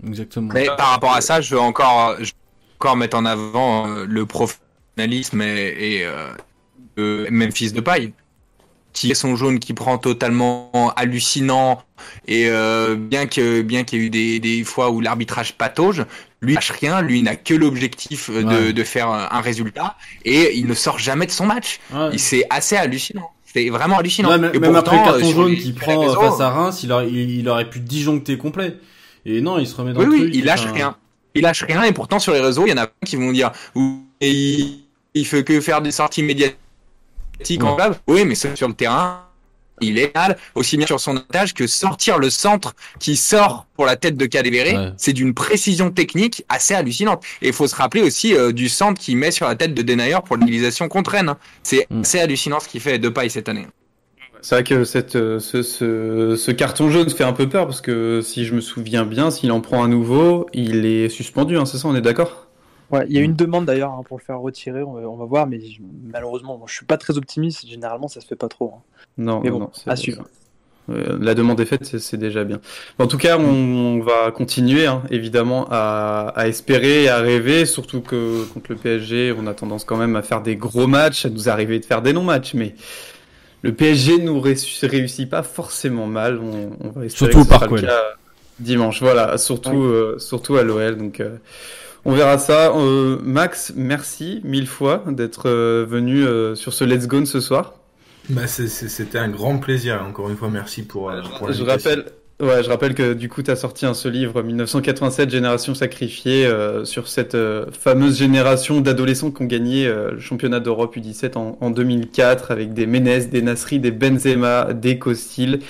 Exactement. Mais par rapport à ça, je veux encore, je veux encore mettre en avant euh, le professionnalisme et, et euh, Memphis de paille qui est son jaune qui prend totalement hallucinant et euh, bien que bien qu'il y ait eu des, des fois où l'arbitrage patauge, lui lâche rien, lui n'a que l'objectif euh, de, Ouais. de faire un résultat et il ne sort jamais de son match. Ouais. C'est assez hallucinant. C'est vraiment hallucinant. Ouais, même, Et même pourtant, après le euh, carton jaune qu'il les prend réseaux, face à Reims, il aurait, il, il aurait pu disjoncter complet. Et non, il se remet dans Oui, le oui, truc. il lâche enfin, rien. Il lâche rien et pourtant sur les réseaux, il y en a qui vont dire il, il fait que faire des sorties médiatiques en Ouais. club. Oui, mais sur le terrain, il est mal, aussi bien sur son attache que sortir le centre qui sort pour la tête de Cadéveré, Ouais. c'est d'une précision technique assez hallucinante. Et il faut se rappeler aussi euh, du centre qu'il met sur la tête de Denayer pour l'utilisation contre Rennes. C'est Mm. assez hallucinant ce qu'il fait de paille cette année. C'est vrai que cette, euh, ce, ce, ce carton jaune fait un peu peur parce que si je me souviens bien, s'il en prend un nouveau, il est suspendu, hein, c'est ça, on est d'accord? Ouais, il y a une demande d'ailleurs hein, pour le faire retirer, on va, on va voir, mais je- malheureusement, moi, je suis pas très optimiste. Généralement, ça se fait pas trop. hein. Non, Mais bon, non, à suivre. Euh, La demande est faite, c'est- déjà bien. En tout cas, on, va continuer, hein, évidemment, à, à espérer et à rêver, surtout que contre le PSG, on a tendance quand même à faire des gros matchs, à nous arriver de faire des non-matchs, mais le PSG nous ré- réussit pas forcément mal. On, on va espérer Surtout que ce au sera le cas dimanche. Voilà, surtout, euh, surtout à l'OL. Donc, euh, on verra ça. Euh, Max, merci mille fois d'être euh, venu euh, sur ce Let's Go ce soir. Bah, C'était un grand plaisir. Encore une fois, merci pour, pour Je rappelle, ouais, je rappelle que du coup, tu as sorti un, ce livre 1987, Génération sacrifiée, sur cette fameuse génération d'adolescents qui ont gagné le championnat d'Europe U17 en, en 2004 avec des Ménez, des Nasri, des Benzema, des Costil.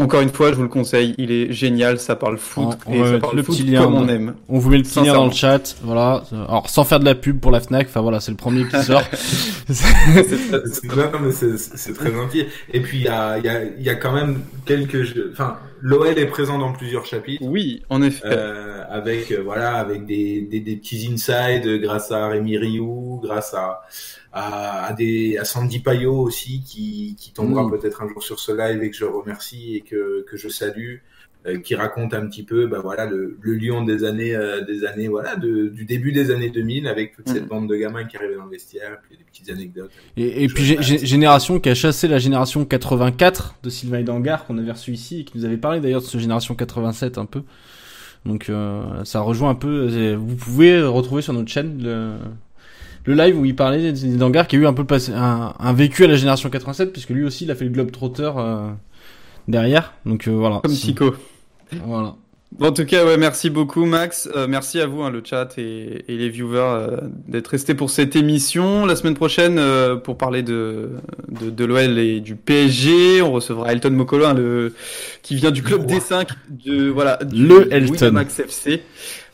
Encore une fois, je vous le conseille, il est génial, ça parle foot On- et ça parle le foot petit lien comme on aime. On vous met le petit lien dans le chat, voilà. Alors sans faire de la pub pour la Fnac, enfin voilà, c'est le premier qui sort. C'est- très gentil. Et puis, il y a, il y, a, il y a quand même quelques jeux. Enfin, l'OL est présent dans plusieurs chapitres. Oui, en effet. Euh, avec euh, voilà avec des, des, des petits insides grâce à Rémi Rioux, grâce à à, à des à Sandy Payot aussi qui qui tombera peut-être un jour sur ce live et que je remercie et que que je salue qui raconte un petit peu bah voilà le, le Lyon des années euh, des années voilà de, du début des années 2000 avec toute cette Mm. bande de gamins qui arrivaient dans le vestiaire puis des petites anecdotes Et, et puis gé- gé- génération qui a chassé la génération 84 de Sylvain Dangar qu'on avait reçu ici et qui nous avait parlé d'ailleurs de ce génération 87 un peu. Donc euh, ça rejoint un peu. euh, Vous pouvez retrouver sur notre chaîne le, le live où il parlait de Dangar qui a eu un peu passé, un, un vécu à la génération 87 puisque lui aussi il a fait le globe trotter euh, derrière. Donc euh, voilà. Comme Chico. Voilà. Bon, en tout cas, ouais, merci beaucoup Max. Euh, merci à vous, hein, le chat et, et les viewers, euh, d'être restés pour cette émission. La semaine prochaine, euh, pour parler de, de, de l'OL et du PSG, on recevra Elton Mokolo, hein, le, qui vient du club roi. D5, de, voilà, du, Le Elton. Winamax FC.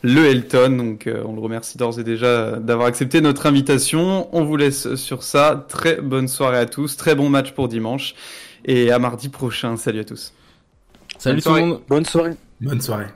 Le Elton, donc euh, on le remercie d'ores et déjà d'avoir accepté notre invitation. On vous laisse sur ça. Très bonne soirée à tous, très bon match pour dimanche et à mardi prochain. Salut à tous. Salut Bonne tout le monde. Bonne soirée. bonne soirée